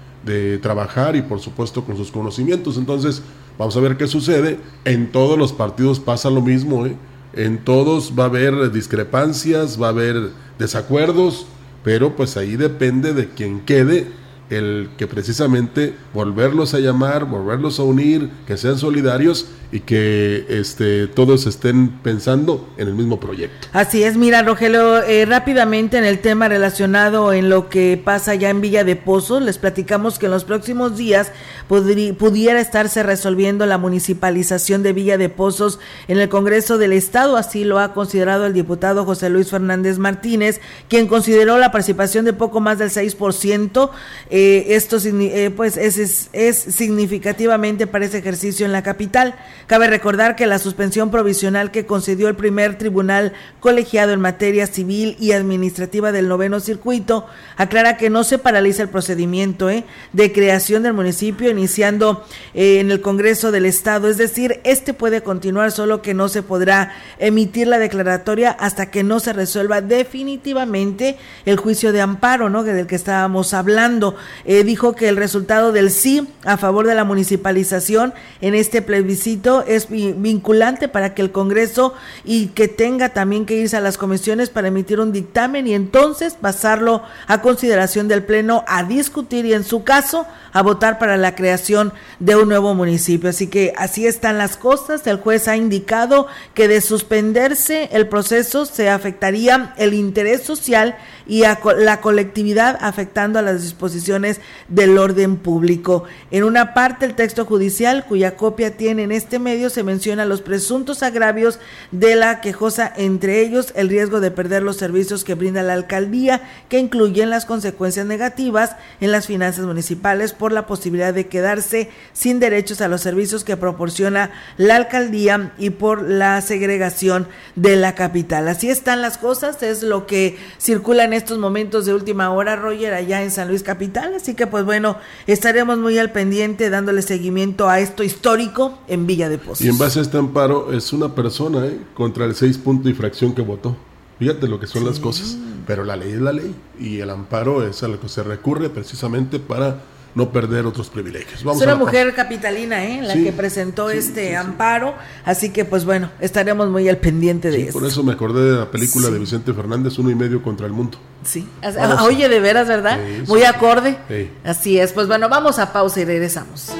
trabajar y por supuesto con sus conocimientos. Entonces, vamos a ver qué sucede. En todos los partidos pasa lo mismo, ¿eh? En todos va a haber discrepancias, va a haber desacuerdos, pero pues ahí depende de quien quede el que precisamente volverlos a llamar, volverlos a unir, que sean solidarios y que este, todos estén pensando en el mismo proyecto. Así es, mira Rogelio, eh, rápidamente en el tema relacionado en lo que pasa ya en Villa de Pozos, les platicamos que en los próximos días pudiera estarse resolviendo la municipalización de Villa de Pozos en el Congreso del Estado, así lo ha considerado el diputado José Luis Fernández Martínez, quien consideró la participación de poco más del 6%, eh, esto eh, pues es, es significativamente para ese ejercicio en la capital. Cabe recordar que la suspensión provisional que concedió el primer tribunal colegiado en materia civil y administrativa del noveno circuito aclara que no se paraliza el procedimiento ¿eh? de creación del municipio iniciando eh, en el Congreso del Estado. Es decir, este puede continuar, solo que no se podrá emitir la declaratoria hasta que no se resuelva definitivamente el juicio de amparo, ¿no? Del que estábamos hablando. Eh, dijo que el resultado del sí a favor de la municipalización en este plebiscito es vinculante para que el Congreso y que tenga también que irse a las comisiones para emitir un dictamen y entonces pasarlo a consideración del Pleno a discutir y en su caso a votar para la creación de un nuevo municipio. Así que así están las cosas. El juez ha indicado que de suspenderse el proceso se afectaría el interés social y a la colectividad afectando a las disposiciones del orden público. En una parte el texto judicial, cuya copia tiene en este medio, se menciona los presuntos agravios de la quejosa, entre ellos el riesgo de perder los servicios que brinda la alcaldía, que incluyen las consecuencias negativas en las finanzas municipales por la posibilidad de quedarse sin derechos a los servicios que proporciona la alcaldía y por la segregación de la capital. Así están las cosas, es lo que circula en estos momentos de última hora, Roger, allá en San Luis Capital. Así que, pues bueno, estaremos muy al pendiente dándole seguimiento a esto histórico en Villa de Pozos. Y en base a este amparo, es una persona ¿eh? contra el seis punto y fracción que votó. Fíjate lo que son las cosas. Pero la ley es la ley y el amparo es a lo que se recurre precisamente para no perder otros privilegios. Vamos es una mujer capitalina, ¿eh? La que presentó este amparo, así que pues bueno, estaremos muy al pendiente de eso. Por eso me acordé de la película de Vicente Fernández, uno y medio contra el mundo. Sí, oye, de veras, ¿verdad? muy acorde. Así es, pues bueno, vamos a pausa y regresamos.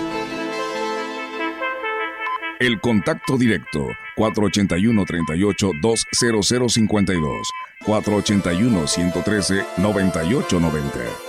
El contacto directo 481 38 20052 481 113 9890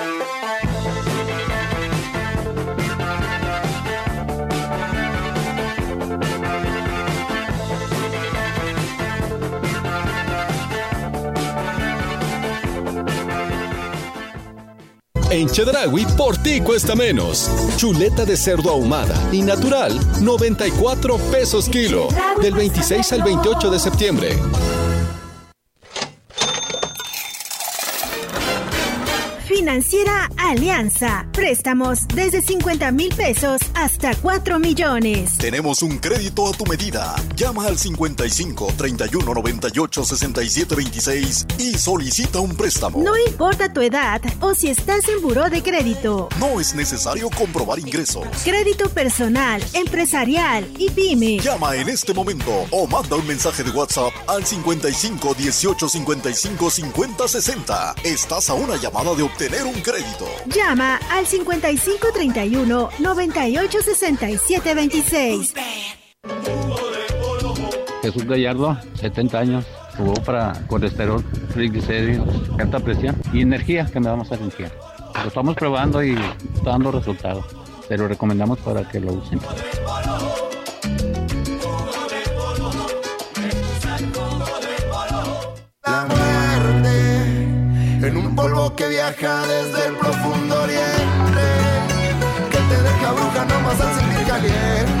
En Chedragui, por ti cuesta menos. Chuleta de cerdo ahumada y natural, 94 pesos kilo. Del 26 al 28 de septiembre. Financiera Alianza. Préstamos desde 50 mil pesos hasta 4 millones. Tenemos un crédito a tu medida. Llama al 55 31 98 67 26 y solicita un préstamo. No importa tu edad o si estás en buró de crédito. No es necesario comprobar ingresos. Crédito personal, empresarial y pyme. Llama en este momento o manda un mensaje de WhatsApp al 55 18 55 50 60. Estás a una llamada de obtener un crédito. Llama al 5531 986726. Jesús Gallardo, 70 años. Jugó para colesterol, triglicéridos, alta presión y energía, que me damos a energía. Lo estamos probando y está dando resultados. Te lo recomendamos para que lo usen. Polvo que viaja desde el profundo oriente, que te deja bruja nomás al sentir caliente,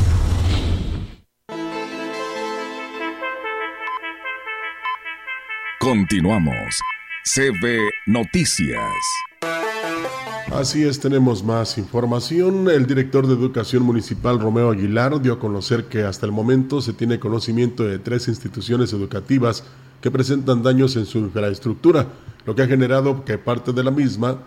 Continuamos. CB Noticias. Así es, tenemos más información. El director de Educación Municipal, Romeo Aguilar, dio a conocer que hasta el momento se tiene conocimiento de tres instituciones educativas que presentan daños en su infraestructura, lo que ha generado que parte de la misma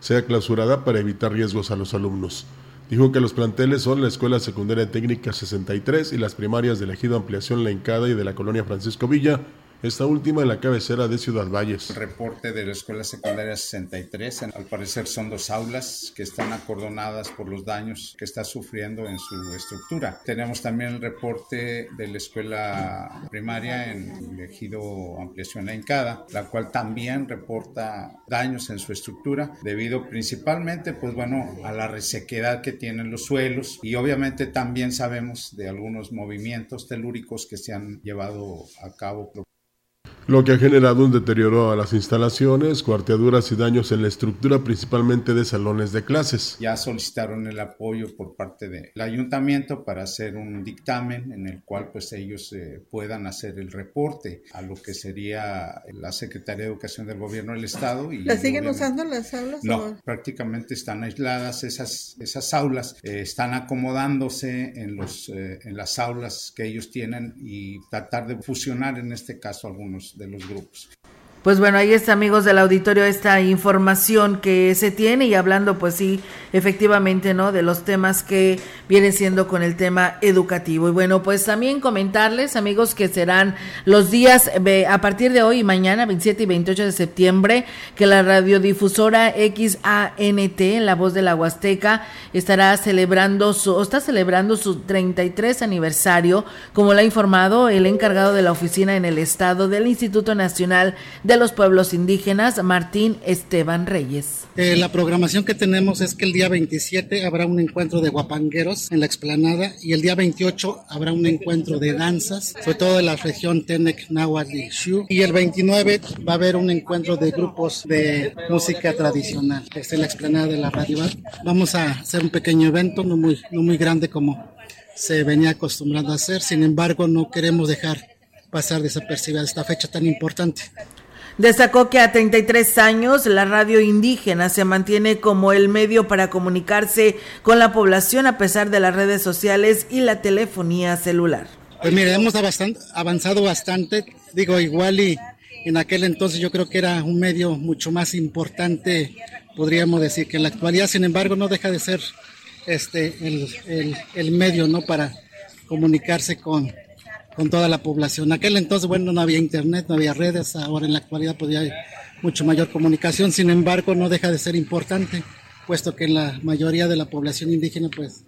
sea clausurada para evitar riesgos a los alumnos. Dijo que los planteles son la Escuela Secundaria Técnica 63 y las primarias de Ejido Ampliación La Incada y de la Colonia Francisco Villa, esta última en la cabecera de Ciudad Valles. Reporte de la Escuela Secundaria 63, al parecer son dos aulas que están acordonadas por los daños que está sufriendo en su estructura. Tenemos también el reporte de la Escuela Primaria en el ejido Ampliación La Incada, la cual también reporta daños en su estructura debido principalmente, pues bueno, a la resequedad que tienen los suelos y obviamente también sabemos de algunos movimientos telúricos que se han llevado a cabo lo que ha generado un deterioro a las instalaciones, cuarteaduras y daños en la estructura, principalmente de salones de clases. Ya solicitaron el apoyo por parte del ayuntamiento para hacer un dictamen en el cual pues ellos eh, puedan hacer el reporte a lo que sería la Secretaría de Educación del Gobierno del Estado. Y ¿La siguen usando las aulas? No, prácticamente están aisladas esas, esas aulas, eh, están acomodándose en, los, eh, en las aulas que ellos tienen y tratar de fusionar en este caso algunos de los grupos. Pues bueno, ahí está, amigos del auditorio, esta información que se tiene y hablando, pues sí, efectivamente, ¿no? De los temas que viene siendo con el tema educativo. Y bueno, pues también comentarles, amigos, que serán los días a partir de hoy y mañana, 27 y 28 de septiembre, que la radiodifusora XANT, la voz de la Huasteca, estará celebrando su, está celebrando su 33 aniversario, como lo ha informado el encargado de la oficina en el estado del Instituto Nacional de de los pueblos indígenas, Martín Esteban Reyes. Eh, la programación que tenemos es que el día 27 habrá un encuentro de guapangueros en la explanada y el día 28 habrá un encuentro de danzas, sobre todo de la región Tenec, Nahuatl y Shu. Y el 29 va a haber un encuentro de grupos de música tradicional en la explanada de la radio. Vamos a hacer un pequeño evento, no muy, no muy grande como se venía acostumbrando a hacer, sin embargo no queremos dejar pasar desapercibida esta fecha tan importante. Destacó que a 33 años la radio indígena se mantiene como el medio para comunicarse con la población a pesar de las redes sociales y la telefonía celular. Pues mire, hemos avanzado bastante, digo igual y en aquel entonces yo creo que era un medio mucho más importante, podríamos decir, que en la actualidad, sin embargo, no deja de ser este el, el medio no para comunicarse con, con toda la población. aquel entonces, bueno, no había internet, no había redes, ahora en la actualidad podía haber mucho mayor comunicación, sin embargo, no deja de ser importante, puesto que la mayoría de la población indígena, pues...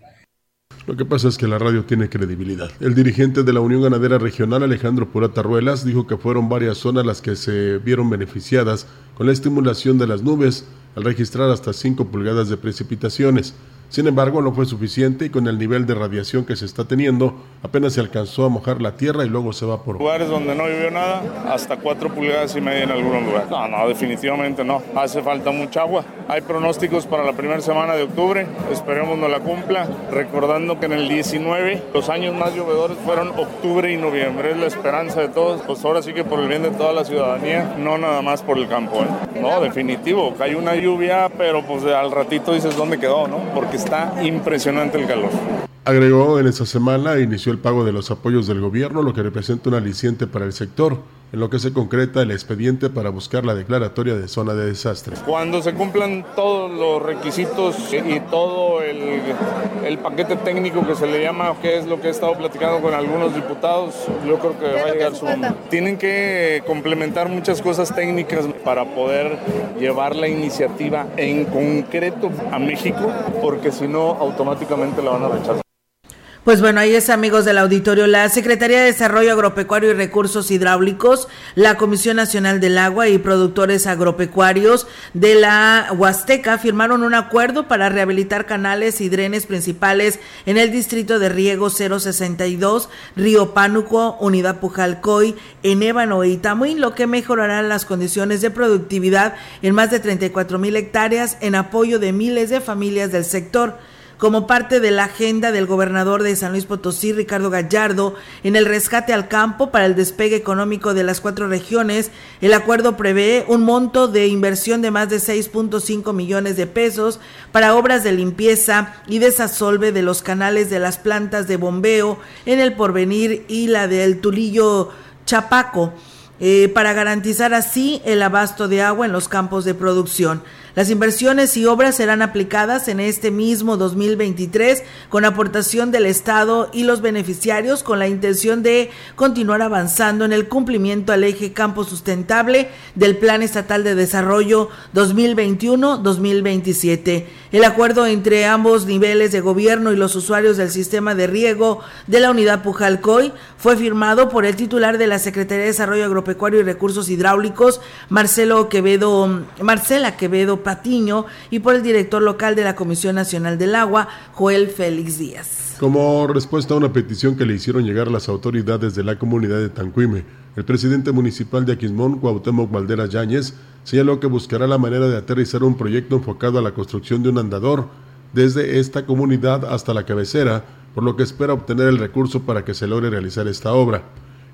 Lo que pasa es que la radio tiene credibilidad. El dirigente de la Unión Ganadera Regional, Alejandro Purata Ruelas, dijo que fueron varias zonas las que se vieron beneficiadas con la estimulación de las nubes al registrar hasta 5 pulgadas de precipitaciones. Sin embargo, no fue suficiente y con el nivel de radiación que se está teniendo, apenas se alcanzó a mojar la tierra y luego se va por Lugares donde no llovió nada, hasta cuatro pulgadas y media en algunos lugares. No, no, definitivamente no. Hace falta mucha agua. Hay pronósticos para la primera semana de octubre, esperemos no la cumpla. Recordando que en el 19 los años más llovedores fueron octubre y noviembre. Es la esperanza de todos. Pues ahora sí que por el bien de toda la ciudadanía, no nada más por el campo. ¿eh? No, definitivo. Hay una lluvia, pero pues al ratito dices dónde quedó, ¿no? Porque está impresionante el calor. Agregó en esta semana inició el pago de los apoyos del gobierno, lo que representa un aliciente para el sector, en lo que se concreta el expediente para buscar la declaratoria de zona de desastre. Cuando se cumplan todos los requisitos y todo el, el paquete técnico que se le llama, que es lo que he estado platicando con algunos diputados, yo creo que va a llegar su momento. Tienen que complementar muchas cosas técnicas para poder llevar la iniciativa en concreto a México, porque si no, automáticamente la van a rechazar. Pues bueno, ahí es amigos del auditorio. La Secretaría de Desarrollo Agropecuario y Recursos Hidráulicos, la Comisión Nacional del Agua y Productores Agropecuarios de la Huasteca firmaron un acuerdo para rehabilitar canales y drenes principales en el distrito de riego 062, Río Pánuco, Unidad Pujalcoy, en Ébano y Tamuín, lo que mejorará las condiciones de productividad en más de 34 mil hectáreas en apoyo de miles de familias del sector como parte de la agenda del gobernador de San Luis Potosí, Ricardo Gallardo, en el rescate al campo para el despegue económico de las cuatro regiones. El acuerdo prevé un monto de inversión de más de 6.5 millones de pesos para obras de limpieza y desasolve de los canales de las plantas de bombeo en el Porvenir y la del Tulillo Chapaco. Eh, para garantizar así el abasto de agua en los campos de producción. Las inversiones y obras serán aplicadas en este mismo 2023 con aportación del Estado y los beneficiarios con la intención de continuar avanzando en el cumplimiento al eje campo sustentable del Plan Estatal de Desarrollo 2021-2027. El acuerdo entre ambos niveles de gobierno y los usuarios del sistema de riego de la unidad Pujalcoy fue firmado por el titular de la Secretaría de Desarrollo Agropecuario y Recursos Hidráulicos, Marcelo Quevedo, Marcela Quevedo Patiño y por el director local de la Comisión Nacional del Agua, Joel Félix Díaz. Como respuesta a una petición que le hicieron llegar las autoridades de la comunidad de Tanquime, el presidente municipal de Aquismón, Cuauhtémoc Valderas Yáñez, señaló que buscará la manera de aterrizar un proyecto enfocado a la construcción de un andador desde esta comunidad hasta la cabecera, por lo que espera obtener el recurso para que se logre realizar esta obra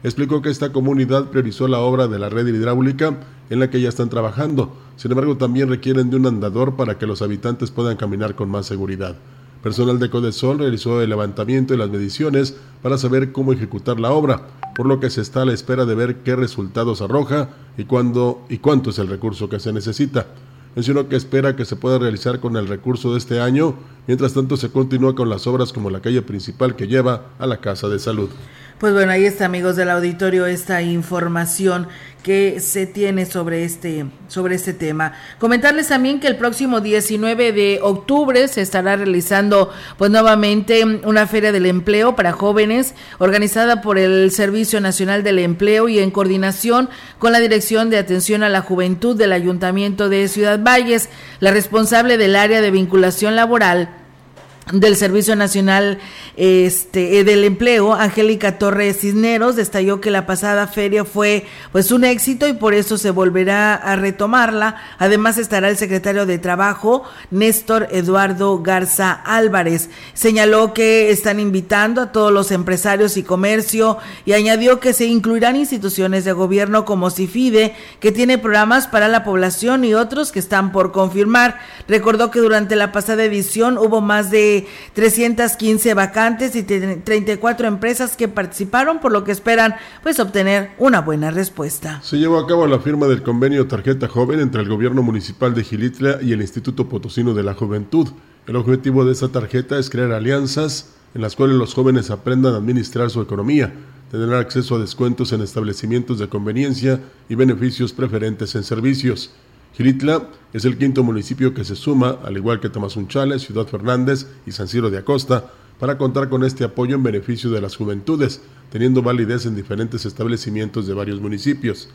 explicó que esta comunidad priorizó la obra de la red hidráulica en la que ya están trabajando. Sin embargo, también requieren de un andador para que los habitantes puedan caminar con más seguridad. Personal de Codesol realizó el levantamiento y las mediciones para saber cómo ejecutar la obra. por lo que se está a la espera de ver qué resultados arroja y cuándo y cuánto es el recurso que se necesita. Mencionó que espera que se pueda realizar con el recurso de este año, mientras tanto se continúa con las obras como la calle principal que lleva a la Casa de Salud. Pues bueno, ahí está, amigos del auditorio, esta información que se tiene sobre este, sobre este tema. Comentarles también que el próximo 19 de octubre se estará realizando pues nuevamente una feria del empleo para jóvenes organizada por el Servicio Nacional del Empleo y en coordinación con la Dirección de Atención a la Juventud del Ayuntamiento de Ciudad Valles, la responsable del área de vinculación laboral del Servicio Nacional este, eh, del Empleo, Angélica Torres Cisneros, destacó que la pasada feria fue pues un éxito y por eso se volverá a retomarla. Además estará el secretario de Trabajo, Néstor Eduardo Garza Álvarez. Señaló que están invitando a todos los empresarios y comercio y añadió que se incluirán instituciones de gobierno como CIFIDE, que tiene programas para la población y otros que están por confirmar. Recordó que durante la pasada edición hubo más de 315 vacantes y 34 empresas que participaron, por lo que esperan pues obtener una buena respuesta. Se llevó a cabo la firma del convenio Tarjeta Joven entre el gobierno municipal de Gilitla y el Instituto Potosino de la Juventud. El objetivo de esta tarjeta es crear alianzas en las cuales los jóvenes aprendan a administrar su economía, tener acceso a descuentos en establecimientos de conveniencia y beneficios preferentes en servicios. Giritla es el quinto municipio que se suma, al igual que Tamazunchale, Ciudad Fernández y San Ciro de Acosta, para contar con este apoyo en beneficio de las juventudes, teniendo validez en diferentes establecimientos de varios municipios.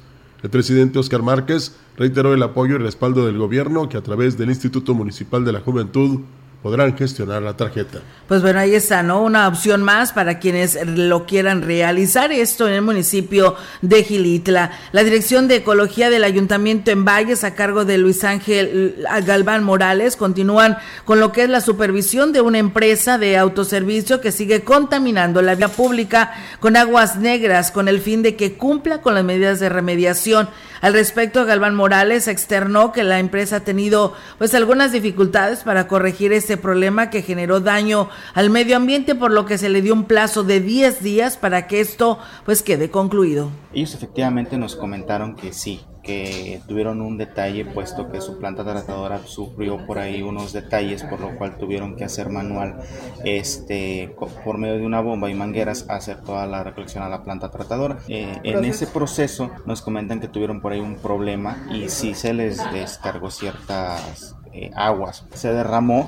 El presidente Oscar Márquez reiteró el apoyo y respaldo del gobierno que a través del Instituto Municipal de la Juventud podrán gestionar la tarjeta. Pues bueno, ahí está, ¿no? Una opción más para quienes lo quieran realizar esto en el municipio de Gilitla. La Dirección de Ecología del Ayuntamiento en Valles, a cargo de Luis Ángel Galván Morales, continúan con lo que es la supervisión de una empresa de autoservicio que sigue contaminando la vía pública con aguas negras con el fin de que cumpla con las medidas de remediación. Al respecto, Galván Morales externó que la empresa ha tenido pues algunas dificultades para corregir este problema que generó daño al medio ambiente, por lo que se le dio un plazo de 10 días para que esto pues quede concluido. Ellos efectivamente nos comentaron que sí, que tuvieron un detalle puesto que su planta tratadora sufrió por ahí unos detalles por lo cual tuvieron que hacer manual este por medio de una bomba y mangueras hacer toda la recolección a la planta tratadora eh, en ese proceso nos comentan que tuvieron por ahí un problema y sí se les descargó ciertas eh, aguas se derramó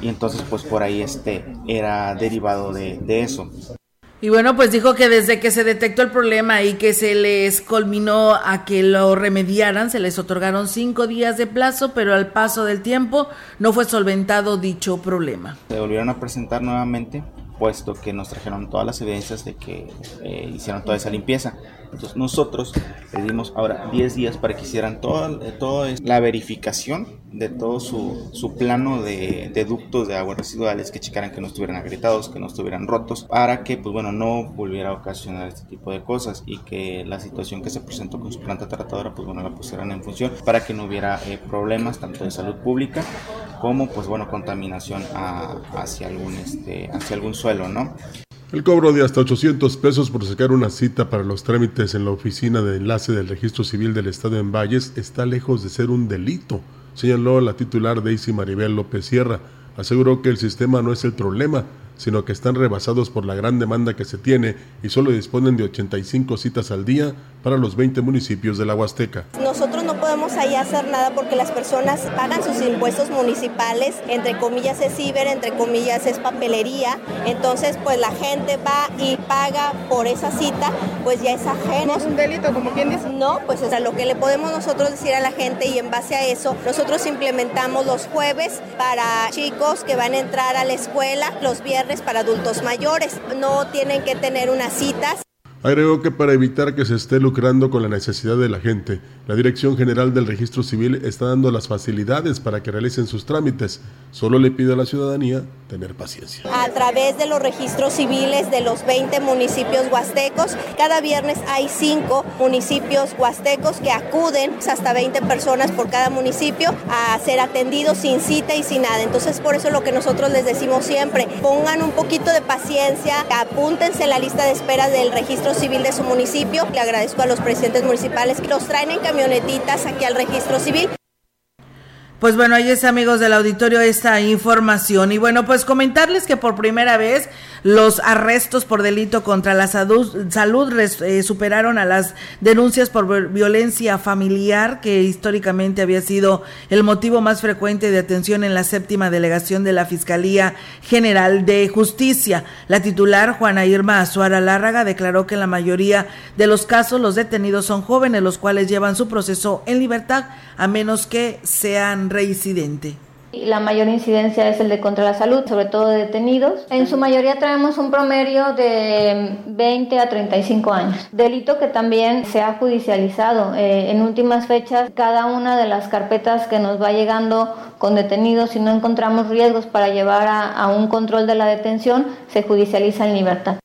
y entonces pues por ahí este era derivado de, de eso y bueno, pues dijo que desde que se detectó el problema y que se les culminó a que lo remediaran, se les otorgaron cinco días de plazo, pero al paso del tiempo no fue solventado dicho problema. Se volvieron a presentar nuevamente, puesto que nos trajeron todas las evidencias de que eh, hicieron toda esa limpieza. Entonces nosotros le dimos ahora 10 días para que hicieran toda, toda la verificación de todo su, su plano de, de, ductos de aguas residuales, que checaran que no estuvieran agrietados, que no estuvieran rotos, para que pues bueno no volviera a ocasionar este tipo de cosas y que la situación que se presentó con su planta tratadora pues bueno la pusieran en función para que no hubiera eh, problemas tanto de salud pública como pues bueno contaminación a, hacia algún este hacia algún suelo, ¿no? El cobro de hasta 800 pesos por sacar una cita para los trámites en la oficina de enlace del registro civil del Estado en Valles está lejos de ser un delito, señaló la titular Daisy Maribel López Sierra. Aseguró que el sistema no es el problema, sino que están rebasados por la gran demanda que se tiene y solo disponen de 85 citas al día para los 20 municipios de la Huasteca. Nosotros no podemos ahí hacer nada porque las personas pagan sus impuestos municipales, entre comillas es ciber, entre comillas es papelería, entonces pues la gente va y paga por esa cita, pues ya es ajeno. es un delito como quien dice? No, pues o lo que le podemos nosotros decir a la gente y en base a eso, nosotros implementamos los jueves para chicos que van a entrar a la escuela, los viernes para adultos mayores. No tienen que tener unas citas. Agregó que para evitar que se esté lucrando con la necesidad de la gente, la Dirección General del Registro Civil está dando las facilidades para que realicen sus trámites. Solo le pide a la ciudadanía tener paciencia. A través de los registros civiles de los 20 municipios huastecos, cada viernes hay 5 municipios huastecos que acuden hasta 20 personas por cada municipio a ser atendidos sin cita y sin nada. Entonces por eso lo que nosotros les decimos siempre, pongan un poquito de paciencia, apúntense en la lista de espera del registro civil de su municipio. Le agradezco a los presidentes municipales que los traen en camionetitas aquí al registro civil. Pues bueno, ahí es amigos del auditorio esta información. Y bueno, pues comentarles que por primera vez los arrestos por delito contra la salud, eh, superaron a las denuncias por violencia familiar, que históricamente había sido el motivo más frecuente de atención en la séptima delegación de la Fiscalía General de Justicia. La titular, Juana Irma Azuara Lárraga, declaró que en la mayoría de los casos los detenidos son jóvenes, los cuales llevan su proceso en libertad, a menos que sean reincidente. La mayor incidencia es el de contra la salud, sobre todo de detenidos. En su mayoría traemos un promedio de 20 a 35 años. Delito que también se ha judicializado. Eh, en últimas fechas, cada una de las carpetas que nos va llegando con detenidos, si no encontramos riesgos para llevar a, a un control de la detención, se judicializa en libertad.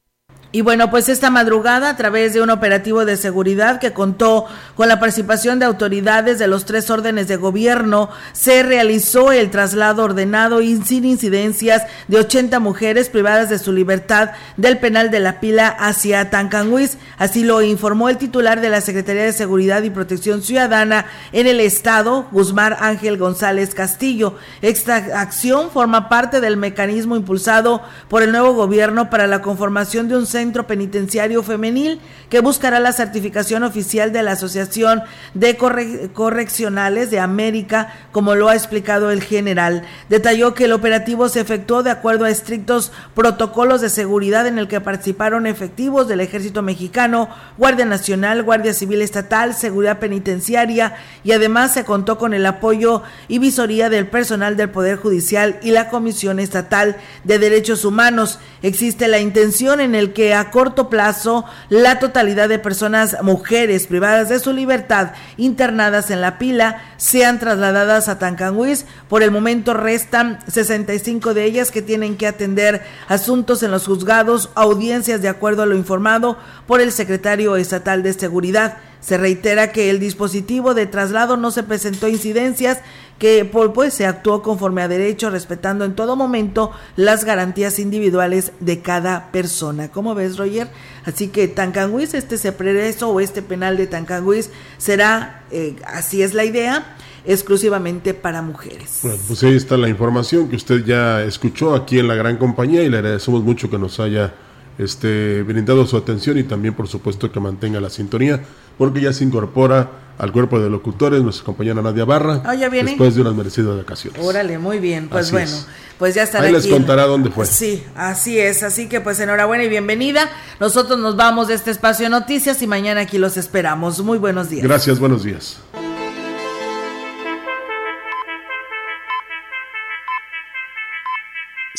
Y bueno, pues esta madrugada, a través de un operativo de seguridad que contó con la participación de autoridades de los tres órdenes de gobierno, se realizó el traslado ordenado y sin incidencias de 80 mujeres privadas de su libertad del penal de la pila hacia Tancanhuiz. Así lo informó el titular de la Secretaría de Seguridad y Protección Ciudadana en el Estado, Guzmán Ángel González Castillo. Esta acción forma parte del mecanismo impulsado por el nuevo gobierno para la conformación de un centro Centro Penitenciario Femenil que buscará la certificación oficial de la Asociación de Correccionales de América, como lo ha explicado el general. Detalló que el operativo se efectuó de acuerdo a estrictos protocolos de seguridad en el que participaron efectivos del Ejército Mexicano, Guardia Nacional, Guardia Civil Estatal, Seguridad Penitenciaria y además se contó con el apoyo y visoría del personal del Poder Judicial y la Comisión Estatal de Derechos Humanos. Existe la intención en el que a corto plazo la totalidad de personas mujeres privadas de su libertad internadas en la pila sean trasladadas a Tancanhuiz. Por el momento restan 65 de ellas que tienen que atender asuntos en los juzgados, audiencias de acuerdo a lo informado por el secretario estatal de Seguridad. Se reitera que el dispositivo de traslado no se presentó incidencias, que pues se actuó conforme a derecho, respetando en todo momento las garantías individuales de cada persona. ¿Cómo ves, Roger? Así que Tancanguis, este preso o este penal de Tancanguis será, eh, así es la idea, exclusivamente para mujeres. Bueno, pues ahí está la información que usted ya escuchó aquí en la gran compañía y le agradecemos mucho que nos haya este, brindado su atención y también por supuesto que mantenga la sintonía porque ya se incorpora al cuerpo de locutores nuestra compañera Nadia Barra ah, después de unas merecidas vacaciones. Órale, muy bien, pues bueno, pues ya estará Ahí les contará dónde fue. Sí, así es, así que pues enhorabuena y bienvenida. Nosotros nos vamos de este espacio de noticias y mañana aquí los esperamos. Muy buenos días. Gracias, buenos días.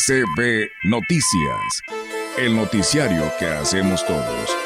CB Noticias, el noticiario que hacemos todos.